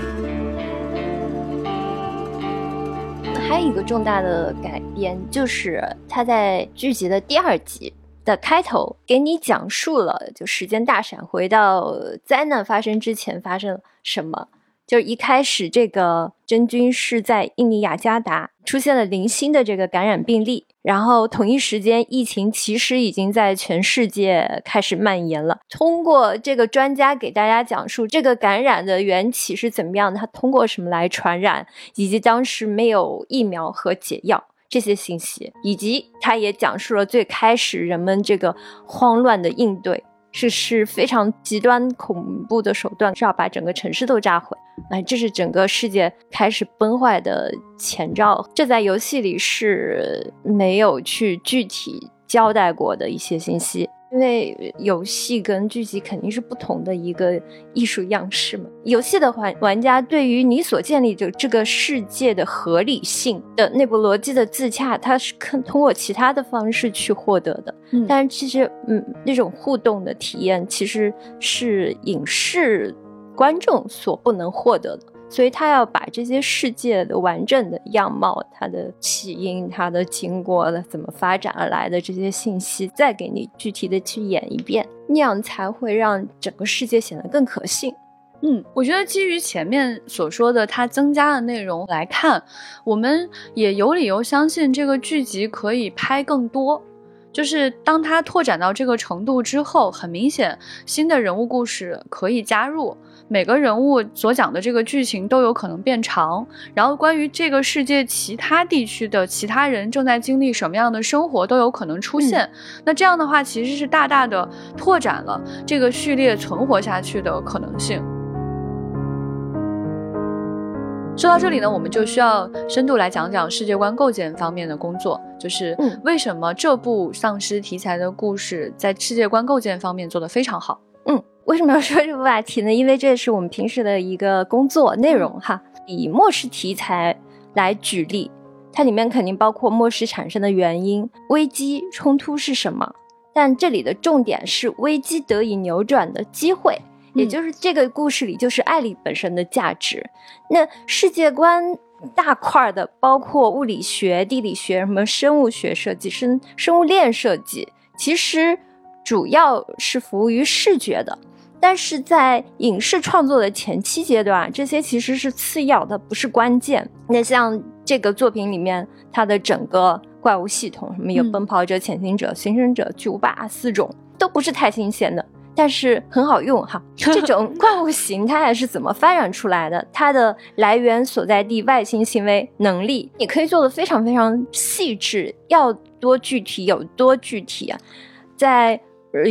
还有一个重大的改编，就是他在剧集的第二集的开头给你讲述了，就时间大闪回到灾难发生之前发生了什么。就一开始，这个真菌是在印尼雅加达出现了零星的这个感染病例，然后同一时间，疫情其实已经在全世界开始蔓延了。通过这个专家给大家讲述这个感染的缘起是怎么样，它通过什么来传染，以及当时没有疫苗和解药这些信息，以及他也讲述了最开始人们这个慌乱的应对。这是非常极端恐怖的手段，是要把整个城市都炸毁。哎，这是整个世界开始崩坏的前兆。这在游戏里是没有去具体交代过的一些信息。因为游戏跟剧集肯定是不同的一个艺术样式嘛。游戏的玩玩家对于你所建立的这个世界的合理性的内部逻辑的自洽，它是可通过其他的方式去获得的。嗯，但是其实，嗯，那种互动的体验其实是影视观众所不能获得的。所以他要把这些世界的完整的样貌、它的起因、它的经过的怎么发展而来的这些信息，再给你具体的去演一遍，那样才会让整个世界显得更可信。嗯，我觉得基于前面所说的它增加的内容来看，我们也有理由相信这个剧集可以拍更多。就是当它拓展到这个程度之后，很明显新的人物故事可以加入。每个人物所讲的这个剧情都有可能变长，然后关于这个世界其他地区的其他人正在经历什么样的生活都有可能出现。那这样的话，其实是大大的拓展了这个序列存活下去的可能性。说到这里呢，我们就需要深度来讲讲世界观构建方面的工作，就是为什么这部丧尸题材的故事在世界观构建方面做得非常好。为什么要说这个话题呢？因为这是我们平时的一个工作内容哈。以末世题材来举例，它里面肯定包括末世产生的原因、危机冲突是什么。但这里的重点是危机得以扭转的机会，也就是这个故事里就是艾丽本身的价值。那世界观大块的包括物理学、地理学、什么生物学设计、生生物链设计，其实主要是服务于视觉的。但是在影视创作的前期阶段，这些其实是次要的，不是关键。那像这个作品里面，它的整个怪物系统，什么有奔跑者、潜行者、行生者、巨无霸四种，都不是太新鲜的，但是很好用哈。这种怪物形态是怎么发展出来的？它的来源所在地、外星行为能力，你可以做的非常非常细致，要多具体有多具体啊，在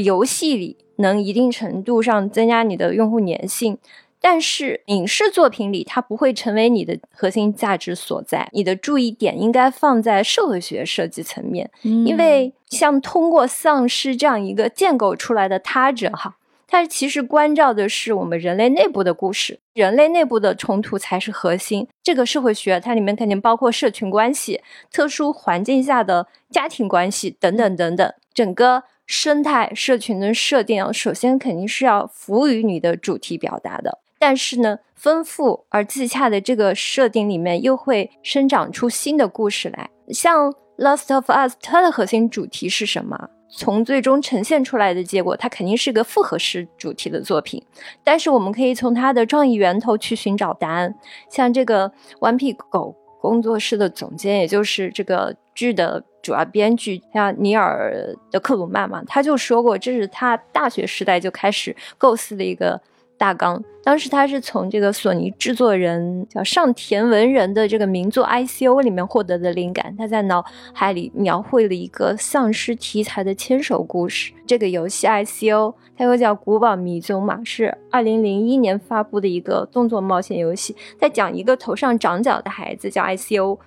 游戏里。能一定程度上增加你的用户粘性，但是影视作品里它不会成为你的核心价值所在。你的注意点应该放在社会学设计层面，因为像通过丧尸这样一个建构出来的他者哈，它其实关照的是我们人类内部的故事，人类内部的冲突才是核心。这个社会学它里面肯定包括社群关系、特殊环境下的家庭关系等等等等，整个。生态社群的设定，首先肯定是要服务于你的主题表达的。但是呢，丰富而自洽的这个设定里面，又会生长出新的故事来。像《Last of Us》，它的核心主题是什么？从最终呈现出来的结果，它肯定是个复合式主题的作品。但是我们可以从它的创意源头去寻找答案。像这个顽皮狗工作室的总监，也就是这个剧的。主要编剧像尼尔的克鲁曼嘛，他就说过，这是他大学时代就开始构思的一个大纲。当时他是从这个索尼制作人叫上田文人的这个名作《ICO》里面获得的灵感，他在脑海里描绘了一个丧尸题材的牵手故事。这个游戏《ICO》它又叫《古堡迷踪》嘛，是二零零一年发布的一个动作冒险游戏，在讲一个头上长角的孩子叫 ICO，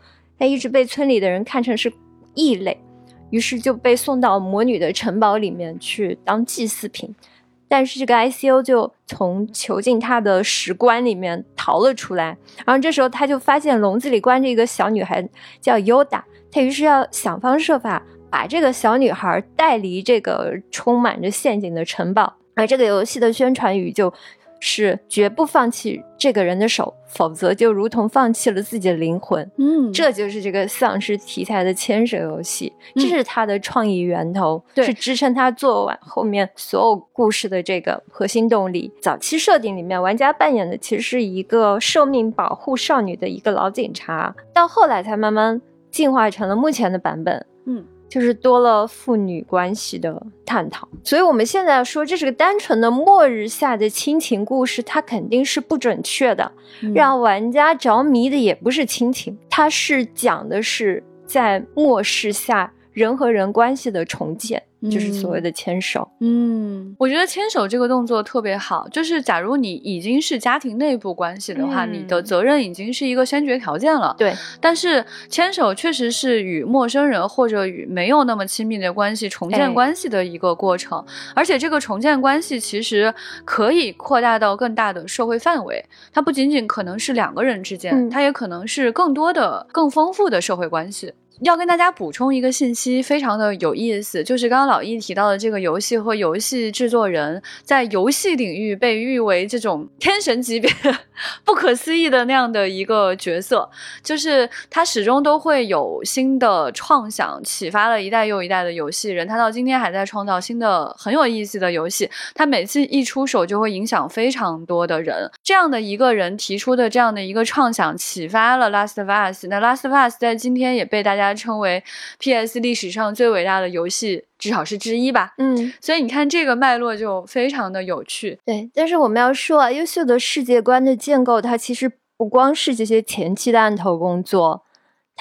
他一直被村里的人看成是。异类，于是就被送到魔女的城堡里面去当祭祀品。但是这个 ICO 就从囚禁他的石棺里面逃了出来。然后这时候他就发现笼子里关着一个小女孩，叫 Yoda。他于是要想方设法把这个小女孩带离这个充满着陷阱的城堡。而这个游戏的宣传语就。是绝不放弃这个人的手，否则就如同放弃了自己的灵魂。嗯，这就是这个丧尸题材的牵手游戏，这是他的创意源头，是支撑他做完后面所有故事的这个核心动力。早期设定里面，玩家扮演的其实是一个受命保护少女的一个老警察，到后来才慢慢进化成了目前的版本。嗯，就是多了父女关系的探讨。所以我们现在说这是个单纯的末日下的亲情故事，它肯定是不准确的。嗯让玩家着迷的也不是亲情，它是讲的是在末世下人和人关系的重建，就是所谓的牵手。嗯，我觉得牵手这个动作特别好，就是假如你已经是家庭内部关系的话，嗯你的责任已经是一个先决条件了。对，但是牵手确实是与陌生人或者与没有那么亲密的关系重建哎关系的一个过程，而且这个重建关系其实可以扩大到更大的社会范围，它不仅仅可能是两个人之间，嗯它也可能是更多的、更丰富的社会关系。要跟大家补充一个信息，非常的有意思，就是刚刚老易提到的这个游戏和游戏制作人在游戏领域被誉为这种天神级别、不可思议的那样的一个角色，就是他始终都会有新的创想，启发了一代又一代的游戏人。他到今天还在创造新的很有意思的游戏，他每次一出手就会影响非常多的人。这样的一个人提出的这样的一个创想，启发了《Last of Us》。那《Last of Us》在今天也被大家称为 PS 历史上最伟大的游戏，至少是之一吧。嗯，所以你看这个脉络就非常的有趣。对。但是我们要说啊，优秀的世界观的建构，它其实不光是这些前期的案头工作。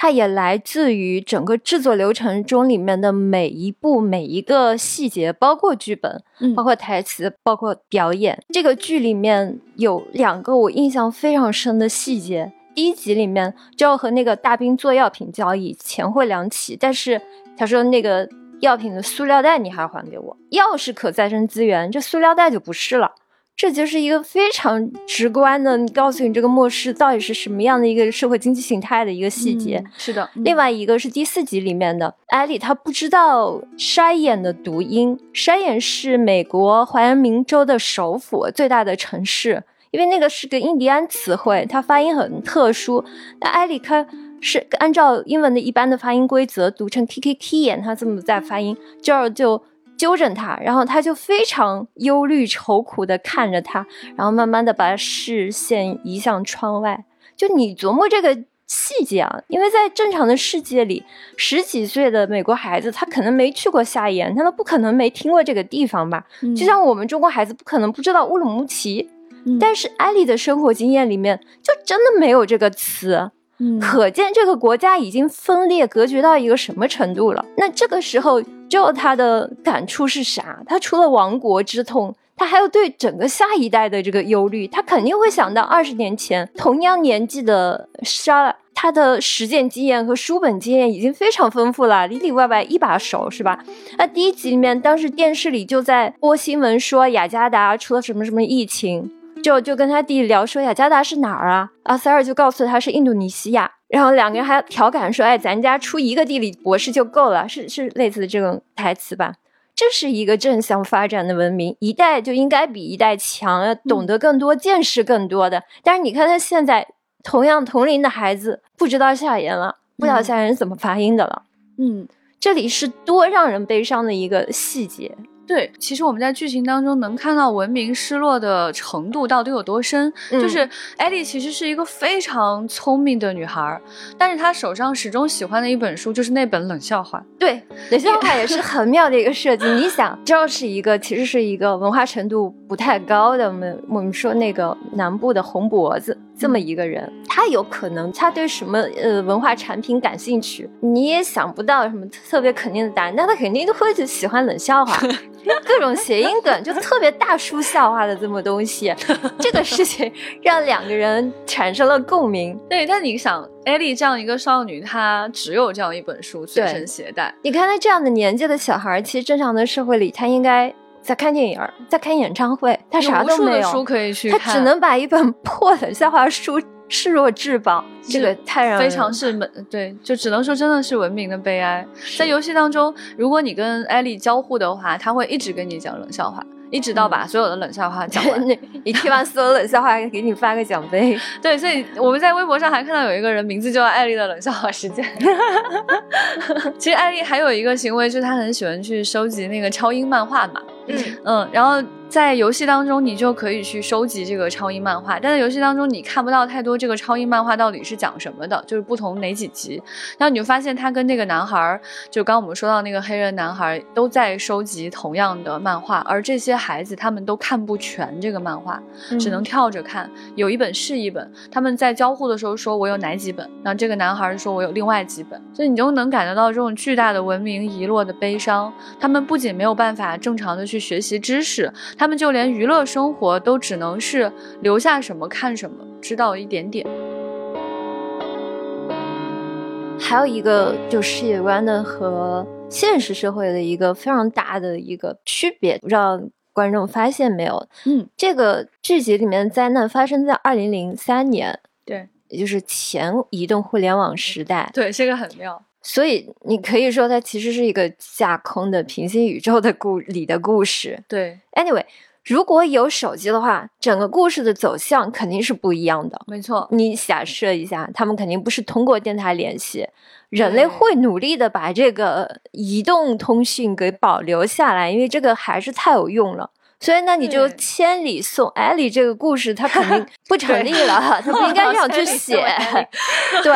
它也来自于整个制作流程中里面的每一步、每一个细节，包括剧本，嗯包括台词，包括表演。这个剧里面有两个我印象非常深的细节。第一集里面，就要和那个大兵做药品交易，钱会两起，但是他说那个药品的塑料袋你还要还给我，药是可再生资源，这塑料袋就不是了。这就是一个非常直观的，你告诉你这个末世到底是什么样的一个社会经济形态的一个细节。嗯是的，嗯另外一个是第四集里面的艾莉，她不知道筛眼的读音。筛眼是美国怀俄明州的首府，最大的城市，因为那个是个印第安词汇，它发音很特殊。那艾莉她是按照英文的一般的发音规则读成 k k k 眼，他这么在发音，这儿就。纠正他，然后他就非常忧虑愁苦的看着他，然后慢慢的把视线移向窗外。就你琢磨这个细节啊，因为在正常的世界里，十几岁的美国孩子他可能没去过夏延，他都不可能没听过这个地方吧？嗯就像我们中国孩子不可能不知道乌鲁木齐，嗯但是艾丽的生活经验里面就真的没有这个词。可见这个国家已经分裂隔绝到一个什么程度了。那这个时候，就他的感触是啥？他除了亡国之痛，他还有对整个下一代的这个忧虑。他肯定会想到二十年前同样年纪的莎拉，她的实践经验和书本经验已经非常丰富了，里里外外一把手，是吧？那第一集里面，当时电视里就在播新闻说雅加达出了什么什么疫情。就就跟他弟聊说雅加达是哪儿啊？阿塞尔就告诉他是印度尼西亚，然后两个人还调侃说：“哎，咱家出一个地理博士就够了。”是是类似的这种台词吧？这是一个正向发展的文明，一代就应该比一代强，要懂得更多，见识更多的。但是你看他现在同样同龄的孩子不知道夏言了，不知道夏言是怎么发音的了。嗯。这里是多让人悲伤的一个细节。对，其实我们在剧情当中能看到文明失落的程度到底有多深。嗯就是艾莉其实是一个非常聪明的女孩儿，但是她手上始终喜欢的一本书就是那本冷笑话。对，冷笑话也是很妙的一个设计。你想，这是一个其实是一个文化程度不太高的，我们我们说那个南部的红脖子这么一个人，他有可能他对什么呃文化产品感兴趣，你也想不到什么特别肯定的答案，但他肯定都会喜欢冷笑话。各种谐音梗，就特别大叔笑话的这么东西，这个事情让两个人产生了共鸣。对，但你想，艾莉这样一个少女，她只有这样一本书随身携带。你看她这样的年纪的小孩，其实正常的社会里，她应该在看电影儿，在看演唱会，他啥都没有，的书可以去他，只能把一本破的笑话书视若至宝，这个太让人非常是文对，就只能说真的是文明的悲哀。在游戏当中，如果你跟艾莉交互的话，她会一直跟你讲冷笑话，一直到把所有的冷笑话讲完。你你听完所有冷笑话，给你发个奖杯。对，所以我们在微博上还看到有一个人名字就叫艾丽的冷笑话时间。其实艾丽还有一个行为，就是她很喜欢去收集那个超英漫画嘛。嗯嗯，然后在游戏当中，你就可以去收集这个超英漫画，但在游戏当中你看不到太多这个超英漫画到底是讲什么的，就是不同哪几集。然后你就发现他跟那个男孩儿，就刚我们说到那个黑人男孩儿，都在收集同样的漫画，而这些孩子他们都看不全这个漫画，只能跳着看，有一本是一本。他们在交互的时候说我有哪几本，然后这个男孩儿说我有另外几本，所以你就能感觉到这种巨大的文明遗落的悲伤。他们不仅没有办法正常的去学习知识，他们就连娱乐生活都只能是留下什么看什么，知道一点点。还有一个就世界观的和现实社会的一个非常大的一个区别，不知道观众发现没有？嗯，这个剧集里面的灾难发生在二零零三年，对也就是前移动互联网时代。对，这个很妙。所以你可以说它其实是一个架空的平行宇宙的故里的故事。对，Anyway，如果有手机的话，整个故事的走向肯定是不一样的。没错。你假设一下，他们肯定不是通过电台联系，人类会努力的把这个移动通讯给保留下来，因为这个还是太有用了。所以，那你就千里送艾莉这个故事，它肯定 不成立了，它不应该 这样去写。对，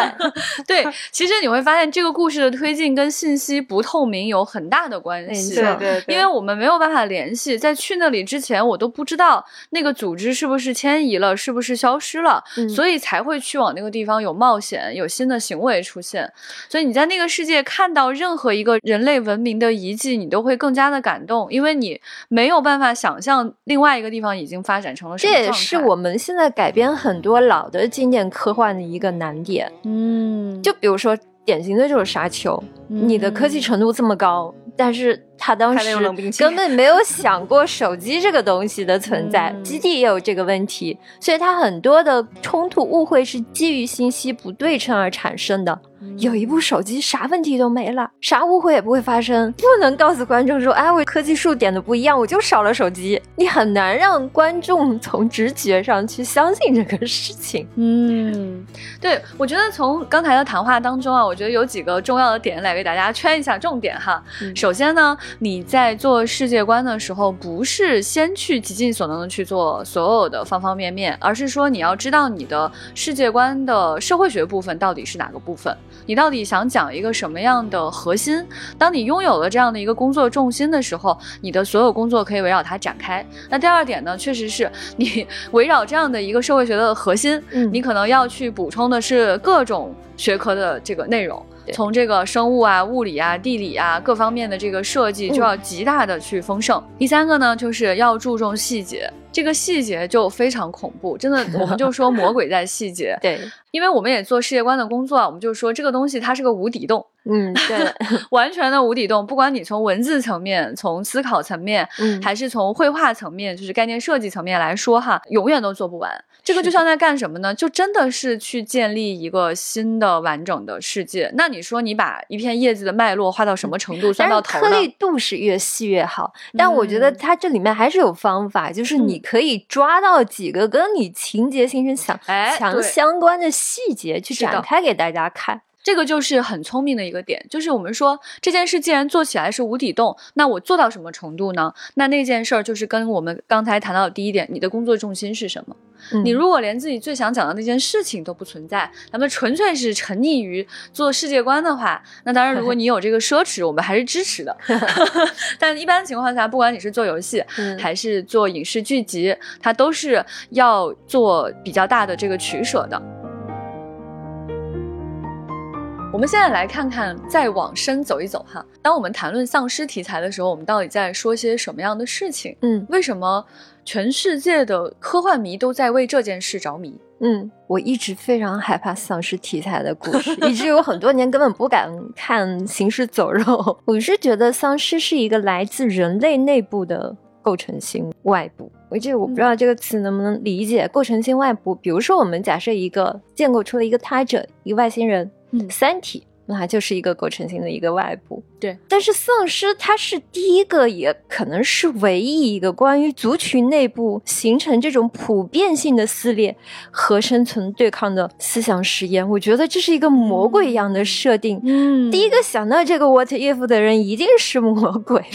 对，其实你会发现这个故事的推进跟信息不透明有很大的关系。对对，因为我们没有办法联系，在去那里之前，我都不知道那个组织是不是迁移了，是不是消失了，嗯所以才会去往那个地方有冒险，有新的行为出现。所以你在那个世界看到任何一个人类文明的遗迹，你都会更加的感动，因为你没有办法想象另外一个地方已经发展成了什这。也是我们现在改编很多老的经典科幻的一个难点。嗯，就比如说，典型的就是沙丘，你的科技嗯程度这么高，但是他当时根本没有想过手机这个东西的存在，嗯基地也有这个问题，所以他很多的冲突误会是基于信息不对称而产生的。有一部手机啥问题都没了，啥误会也不会发生，不能告诉观众说，哎，我科技树点的不一样，我就少了手机。你很难让观众从直觉上去相信这个事情。嗯，对，我觉得从刚才的谈话当中啊，我觉得有几个重要的点来给大家圈一下重点哈。嗯首先呢，你在做世界观的时候，不是先去极尽所能的去做所有的方方面面，而是说你要知道你的世界观的社会学部分到底是哪个部分，你到底想讲一个什么样的核心。当你拥有了这样的一个工作重心的时候，你的所有工作可以围绕它展开。那第二点呢，确实是你 围绕这样的一个社会学的核心，嗯你可能要去补充的是各种学科的这个内容。从这个生物啊、物理啊、地理啊各方面的这个设计，就要极大的去丰盛。第三个呢，就是要注重细节，这个细节就非常恐怖，真的，我们就说魔鬼在细节。对，因为我们也做世界观的工作啊，我们就说这个东西它是个无底洞，嗯，对，完全的无底洞。不管你从文字层面、从思考层面，嗯还是从绘画层面，就是概念设计层面来说，哈，永远都做不完。这个就像在干什么呢？就真的是去建立一个新的完整的世界。那你说你把一片叶子的脉络画到什么程度，算但到头颗粒度是越细越好，但我觉得嗯它这里面还是有方法，就是你可以抓到几个跟你情节形成强哎强相关的细节去展开给大家看。这个就是很聪明的一个点，就是我们说这件事既然做起来是无底洞，那我做到什么程度呢？那那件事儿就是跟我们刚才谈到的第一点，你的工作重心是什么？嗯你如果连自己最想讲的那件事情都不存在，咱们纯粹是沉溺于做世界观的话，那当然，如果 你有这个奢侈，我们还是支持的。但一般情况下，不管你是做游戏，嗯还是做影视剧集，它都是要做比较大的这个取舍的。我们现在来看看，再往深走一走哈。当我们谈论丧尸题材的时候，我们到底在说些什么样的事情？嗯为什么全世界的科幻迷都在为这件事着迷？嗯，我一直非常害怕丧尸题材的故事，以至于我很多年根本不敢看《行尸走肉》。我是觉得丧尸是一个来自人类内部的构成性外部。我这我不知道这个词能不能理解，构成性外部。比如说，我们假设一个建构出了一个他者，一个外星人，嗯三体。那它就是一个构成性的一个外部，对。但是丧尸它是第一个，也可能是唯一一个关于族群内部形成这种普遍性的撕裂和生存对抗的思想实验。我觉得这是一个魔鬼一样的设定。嗯第一个想到这个 what if 的人一定是魔鬼。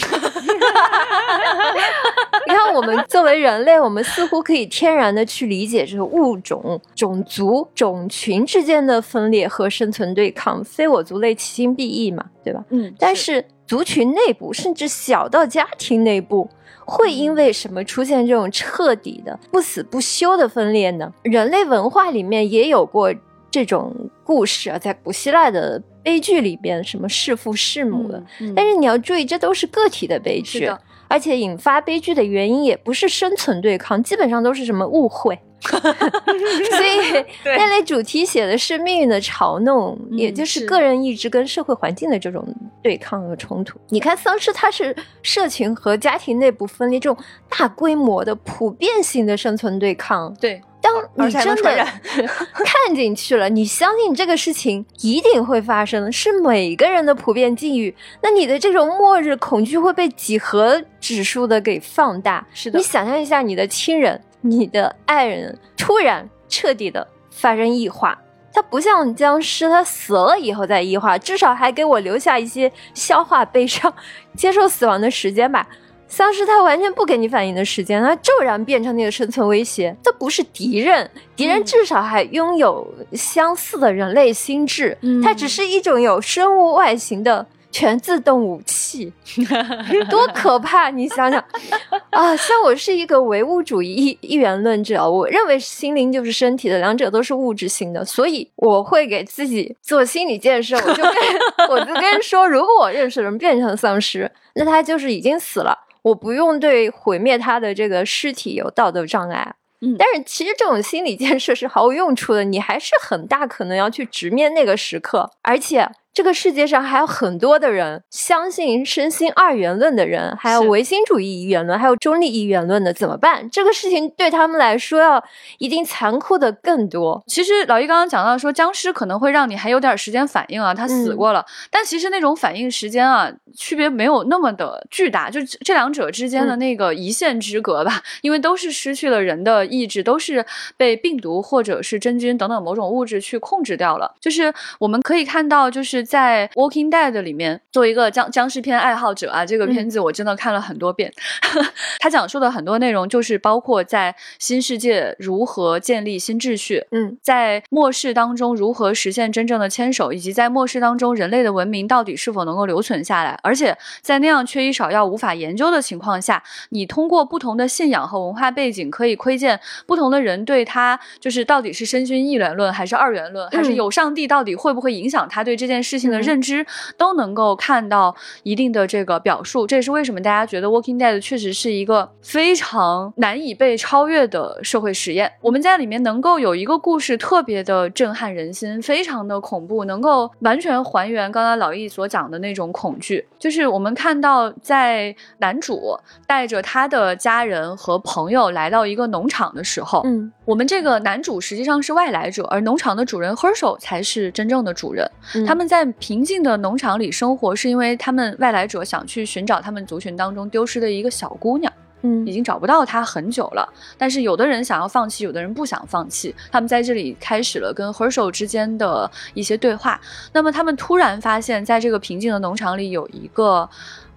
你看，我们作为人类，我们似乎可以天然的去理解这个物种、种族、种群之间的分裂和生存对抗，非我族类，其心必异嘛，对吧？嗯但是族群内部，甚至小到家庭内部，会因为什么出现这种彻底的不死不休的分裂呢？人类文化里面也有过这种故事啊，在古希腊的悲剧里边，什么弑父弑母的。嗯但是你要注意，这都是个体的悲剧是的，而且引发悲剧的原因也不是生存对抗，基本上都是什么误会。所以 那类主题写的是命运的嘲弄，嗯也就是是个人意志跟社会环境的这种对抗和冲突。你看丧尸，它是社群和家庭内部分裂这种大规模的普遍性的生存对抗。对，当你真的看进去了，你相信这个事情一定会发生，是每个人的普遍境遇，那你的这种末日恐惧会被几何指数的给放大。是的你想象一下，你的亲人、你的爱人突然彻底的发生异化。他不像僵尸，他死了以后再异化，至少还给我留下一些消化悲伤、接受死亡的时间吧。丧尸它完全不给你反应的时间，它骤然变成你的生存威胁。它不是敌人，敌人嗯至少还拥有相似的人类心智，嗯它只是一种有生物外形的全自动武器，多可怕！你想想 啊，像我是一个唯物主义一一元论者，我认为心灵就是身体的，两者都是物质性的，所以我会给自己做心理建设。我就跟 我就跟人说，如果我认识的人变成丧尸，那他就是已经死了，我不用对毁灭他的这个尸体有道德障碍。嗯但是其实这种心理建设是毫无用处的，你还是很大可能要去直面那个时刻，而且这个世界上还有很多的人相信身心二元论的人，还有唯心主义一元论，还有中立一元论的，怎么办？这个事情对他们来说要一定残酷的更多。其实老易刚刚讲到说僵尸可能会让你还有点时间反应啊，他死嗯过了，但其实那种反应时间啊，区别没有那么的巨大，就这两者之间的嗯那个一线之隔吧，因为都是失去了人的意志，都是被病毒或者是真菌等等某种物质去控制掉了。就是我们可以看到，就是在《Walking Dead》里面，作为一个僵僵尸片爱好者啊，这个片子我真的看了很多遍。他讲述的很多内容，就是包括在新世界如何建立新秩序，嗯在末世当中如何实现真正的牵手，以及在末世当中人类的文明到底是否能够留存下来。而且在那样缺医少药、无法研究的情况下，你通过不同的信仰和文化背景，可以窥见不同的人对他就是到底是深熏一元论，还是二元论，还是嗯有上帝，到底会不会影响他对这件事情的嗯认知，都能够看到一定的这个表述。这也是为什么大家觉得《Walking Dead》确实是一个非常难以被超越的社会实验。我们在里面能够有一个故事特别的震撼人心，非常的恐怖，能够完全还原刚刚老易所讲的那种恐惧。就是我们看到，在男主带着他的家人和朋友来到一个农场的时候，嗯我们这个男主实际上是外来者，而农场的主人 Herschel 才是真正的主人。嗯他们在平静的农场里生活，是因为他们外来者想去寻找他们族群当中丢失的一个小姑娘，嗯已经找不到她很久了。但是有的人想要放弃，有的人不想放弃。他们在这里开始了跟 Herschel 之间的一些对话。那么他们突然发现，在这个平静的农场里有一个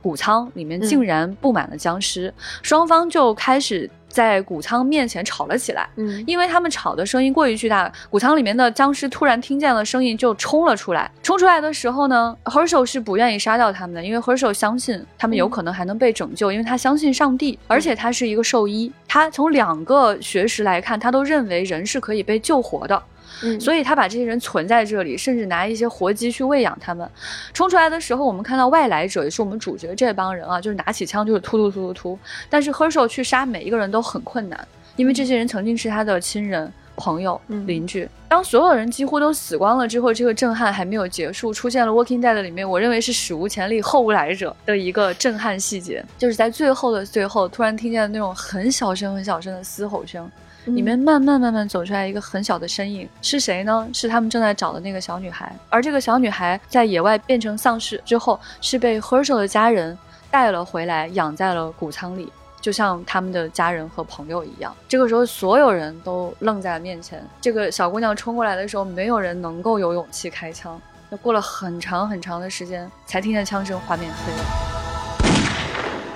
谷仓，里面竟然布满了僵尸，双方就开始在谷仓面前吵了起来。嗯因为他们吵的声音过于巨大，谷仓里面的僵尸突然听见了声音就冲了出来。冲出来的时候呢，Herschel 是不愿意杀掉他们的，因为 Herschel 相信他们有可能还能被拯救，因为他相信上帝，而且他是一个兽医，他从两个学识来看，他都认为人是可以被救活的。嗯所以他把这些人存在这里，甚至拿一些活鸡去喂养他们。冲出来的时候，我们看到外来者，也是我们主角这帮人啊，就是拿起枪就是突突突突突。但是 Herschel 去杀每一个人都很困难，因为这些人曾经是他的亲人、朋友、嗯邻居。当所有人几乎都死光了之后，这个震撼还没有结束，出现了《Walking Dead》里面我认为是史无前例后无来者的一个震撼细节，就是在最后的最后，突然听见那种很小声、很小声的嘶吼声。里面慢慢慢慢走出来一个很小的身影，是谁呢？是他们正在找的那个小女孩。而这个小女孩在野外变成丧尸之后，是被 Herschel 的家人带了回来，养在了谷仓里，就像他们的家人和朋友一样。这个时候，所有人都愣在了面前。这个小姑娘冲过来的时候，没有人能够有勇气开枪。那过了很长很长的时间，才听见枪声，画面黑了。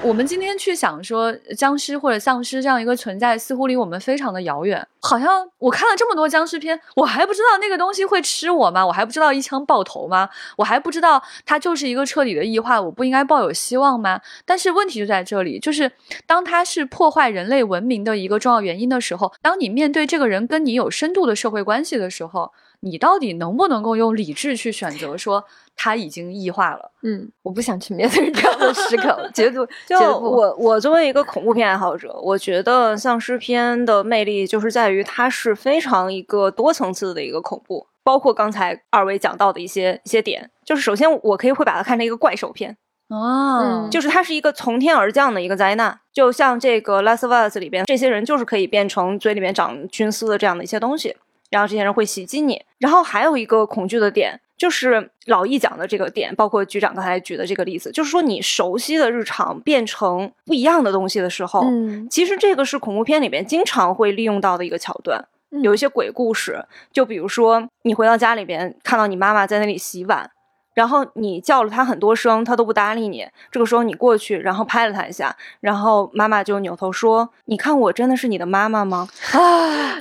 我们今天去想说僵尸或者丧尸这样一个存在，似乎离我们非常的遥远。好像我看了这么多僵尸片，我还不知道那个东西会吃我吗？我还不知道一枪爆头吗？我还不知道它就是一个彻底的异化，我不应该抱有希望吗？但是问题就在这里，就是当它是破坏人类文明的一个重要原因的时候，当你面对这个人跟你有深度的社会关系的时候，你到底能不能够用理智去选择说他已经异化了？嗯，我不想去面对这样的时刻，绝对就我我作为一个恐怖片爱好者，我觉得丧尸片的魅力就是在于它是非常一个多层次的一个恐怖，包括刚才二位讲到的一些一些点，就是首先我可以会把它看成一个怪兽片，哦，嗯就是它是一个从天而降的一个灾难，就像这个《Last of Us》里边，这些人就是可以变成嘴里面长菌丝的这样的一些东西，然后这些人会袭击你。然后还有一个恐惧的点，就是老易讲的这个点，包括局长刚才举的这个例子，就是说你熟悉的日常变成不一样的东西的时候，嗯其实这个是恐怖片里边经常会利用到的一个桥段。嗯有一些鬼故事，就比如说你回到家里边，看到你妈妈在那里洗碗，然后你叫了他很多声，他都不搭理你。这个时候你过去，然后拍了他一下，然后妈妈就扭头说：“你看我真的是你的妈妈吗啊，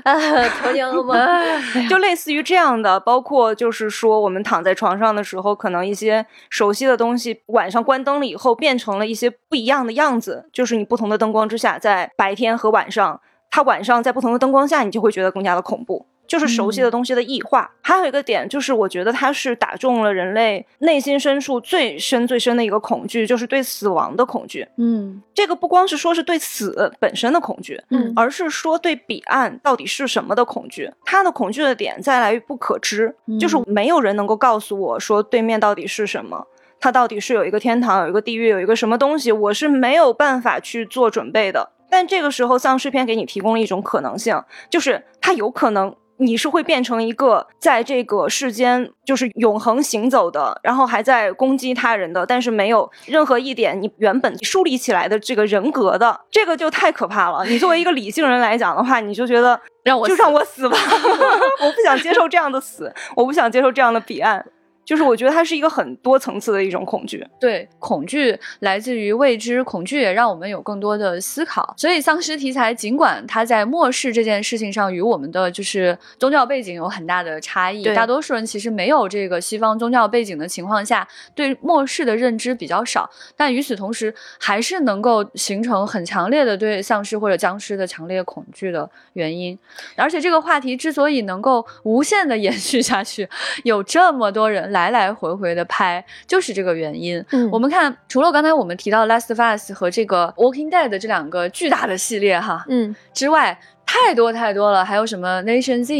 啊，童年噩梦。哎？”就类似于这样的，包括就是说我们躺在床上的时候，可能一些熟悉的东西，晚上关灯了以后变成了一些不一样的样子，就是你不同的灯光之下，在白天和晚上，它晚上在不同的灯光下，你就会觉得更加的恐怖。就是熟悉的东西的异化。还有一个点就是，我觉得它是打中了人类内心深处最深最深的一个恐惧，就是对死亡的恐惧。嗯这个不光是说是对死本身的恐惧，嗯而是说对彼岸到底是什么的恐惧。他的恐惧的点在来于不可知，嗯就是没有人能够告诉我说对面到底是什么。它到底是有一个天堂，有一个地狱，有一个什么东西，我是没有办法去做准备的。但这个时候，丧尸片给你提供了一种可能性，就是它有可能你是会变成一个在这个世间就是永恒行走的，然后还在攻击他人的，但是没有任何一点你原本树立起来的这个人格的，这个就太可怕了。你作为一个理性人来讲的话，你就觉得让我就让我死吧，我不想接受这样的死，我不想接受这样的彼岸。就是我觉得它是一个很多层次的一种恐惧。对，恐惧来自于未知，恐惧也让我们有更多的思考。所以，丧尸题材尽管它在末世这件事情上与我们的就是宗教背景有很大的差异，大多数人其实没有这个西方宗教背景的情况下，对末世的认知比较少。但与此同时，还是能够形成很强烈的对丧尸或者僵尸的强烈恐惧的原因。而且，这个话题之所以能够无限的延续下去，有这么多人来来回回的拍，就是这个原因。嗯我们看，除了刚才我们提到的《Last of Us》和这个《Walking Dead》这两个巨大的系列哈嗯之外，太多太多了，还有什么《Nation Z》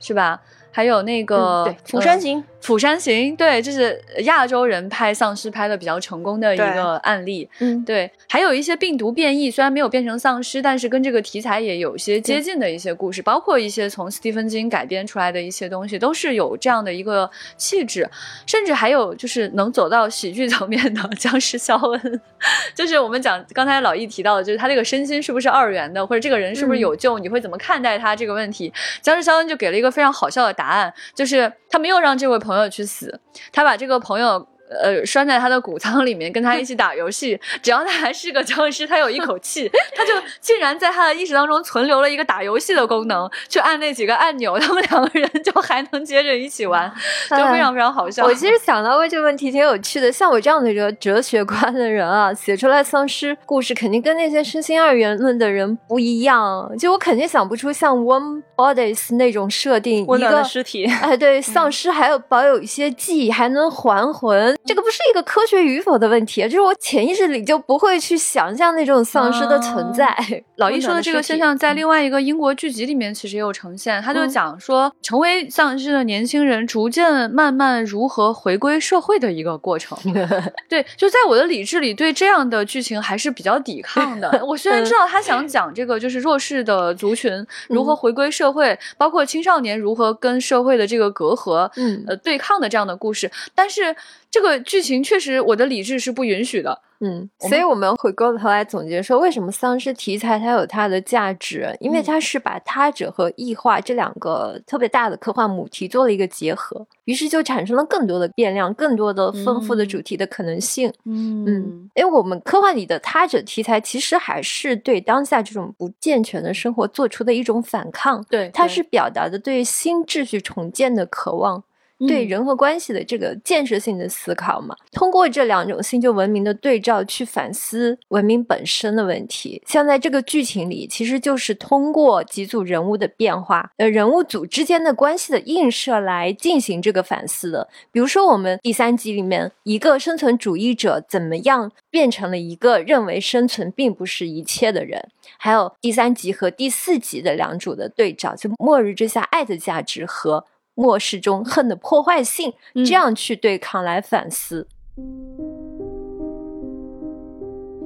是吧？还有那个、釜山呃行，釜山行，对，这是亚洲人拍丧尸拍的比较成功的一个案例。嗯。对，还有一些病毒变异，虽然没有变成丧尸，但是跟这个题材也有些接近的一些故事，包括一些从斯蒂芬金改编出来的一些东西，都是有这样的一个气质，甚至还有就是能走到喜剧层面的 僵尸肖恩，就是我们讲刚才老易提到的，就是他这个身心是不是二元的，或者这个人是不是有救，你会怎么看待他这个问题？僵尸肖恩就给了一个非常好笑的答案，就是他没有让这位朋友朋友去死，他把这个朋友。呃，拴在他的谷仓里面，跟他一起打游戏。只要他还是个僵尸，他有一口气，他就竟然在他的意识当中存留了一个打游戏的功能，去按那几个按钮，他们两个人就还能接着一起玩，就非常非常好笑。我其实想到过这个问题，挺有趣的。像我这样的一个哲学观的人啊，写出来丧尸故事，肯定跟那些身心二元论的人不一样。就我肯定想不出像 One Bodies 那种设定，一个尸体。哎，对，丧尸还有保有一些记忆，还能还魂，这个不是一个科学与否的问题，就是我潜意识里就不会去想象那种丧尸的存在。老易说的这个现象，在嗯另外一个英国剧集里面其实也有呈现。他就嗯讲说，成为丧尸的年轻人逐渐慢慢如何回归社会的一个过程。对，就在我的理智里，对这样的剧情还是比较抵抗的。我虽然知道他想讲这个就是弱势的族群如何回归社会，包括青少年如何跟社会的这个隔阂，嗯呃，对抗的这样的故事，但是这个剧情确实我的理智是不允许的。嗯，所以我们回过头来总结说，为什么丧尸题材它有它的价值？因为它是把他者和异化这两个特别大的科幻母题做了一个结合，于是就产生了更多的变量、更多的丰富的主题的可能性。嗯嗯，因为我们科幻里的他者题材其实还是对当下这种不健全的生活做出的一种反抗，对，它是表达的对新秩序重建的渴望。对人和关系的这个建设性的思考嘛，通过这两种新旧文明的对照去反思文明本身的问题。像在这个剧情里，其实就是通过几组人物的变化，呃，人物组之间的关系的映射来进行这个反思的。比如说，我们第三集里面，一个生存主义者怎么样变成了一个认为生存并不是一切的人？还有第三集和第四集的两组的对照，就末日之下爱的价值和。末世中恨的破坏性，这样去对抗来反思。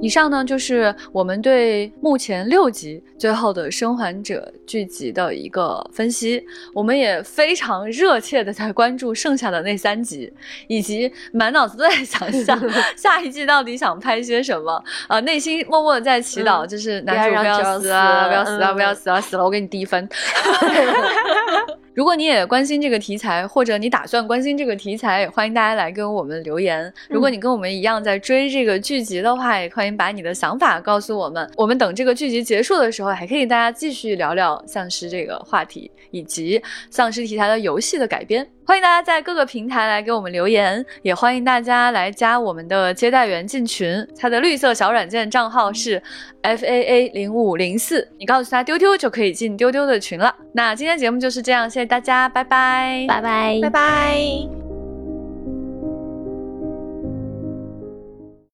以上呢，就是我们对目前六集最后的生还者剧集的一个分析。我们也非常热切的在关注剩下的那三集，以及满脑子都在想象 下一季到底想拍些什么。啊，内心默默的在祈祷，就是男主不要死啊，不要死啊，不要死啊，死了我给你低分。如果你也关心这个题材，或者你打算关心这个题材，也欢迎大家来跟我们留言。如果你跟我们一样在追这个剧集的话，也欢迎把你的想法告诉我们。我们等这个剧集结束的时候，还可以大家继续聊聊丧尸这个话题，以及丧尸题材的游戏的改编。欢迎大家在各个平台来给我们留言，也欢迎大家来加我们的接待员进群。他的绿色小软件账号是 f a a 零五零四，你告诉他丢丢就可以进丢丢的群了。那今天节目就是这样，谢谢大家，拜拜，拜拜，拜拜。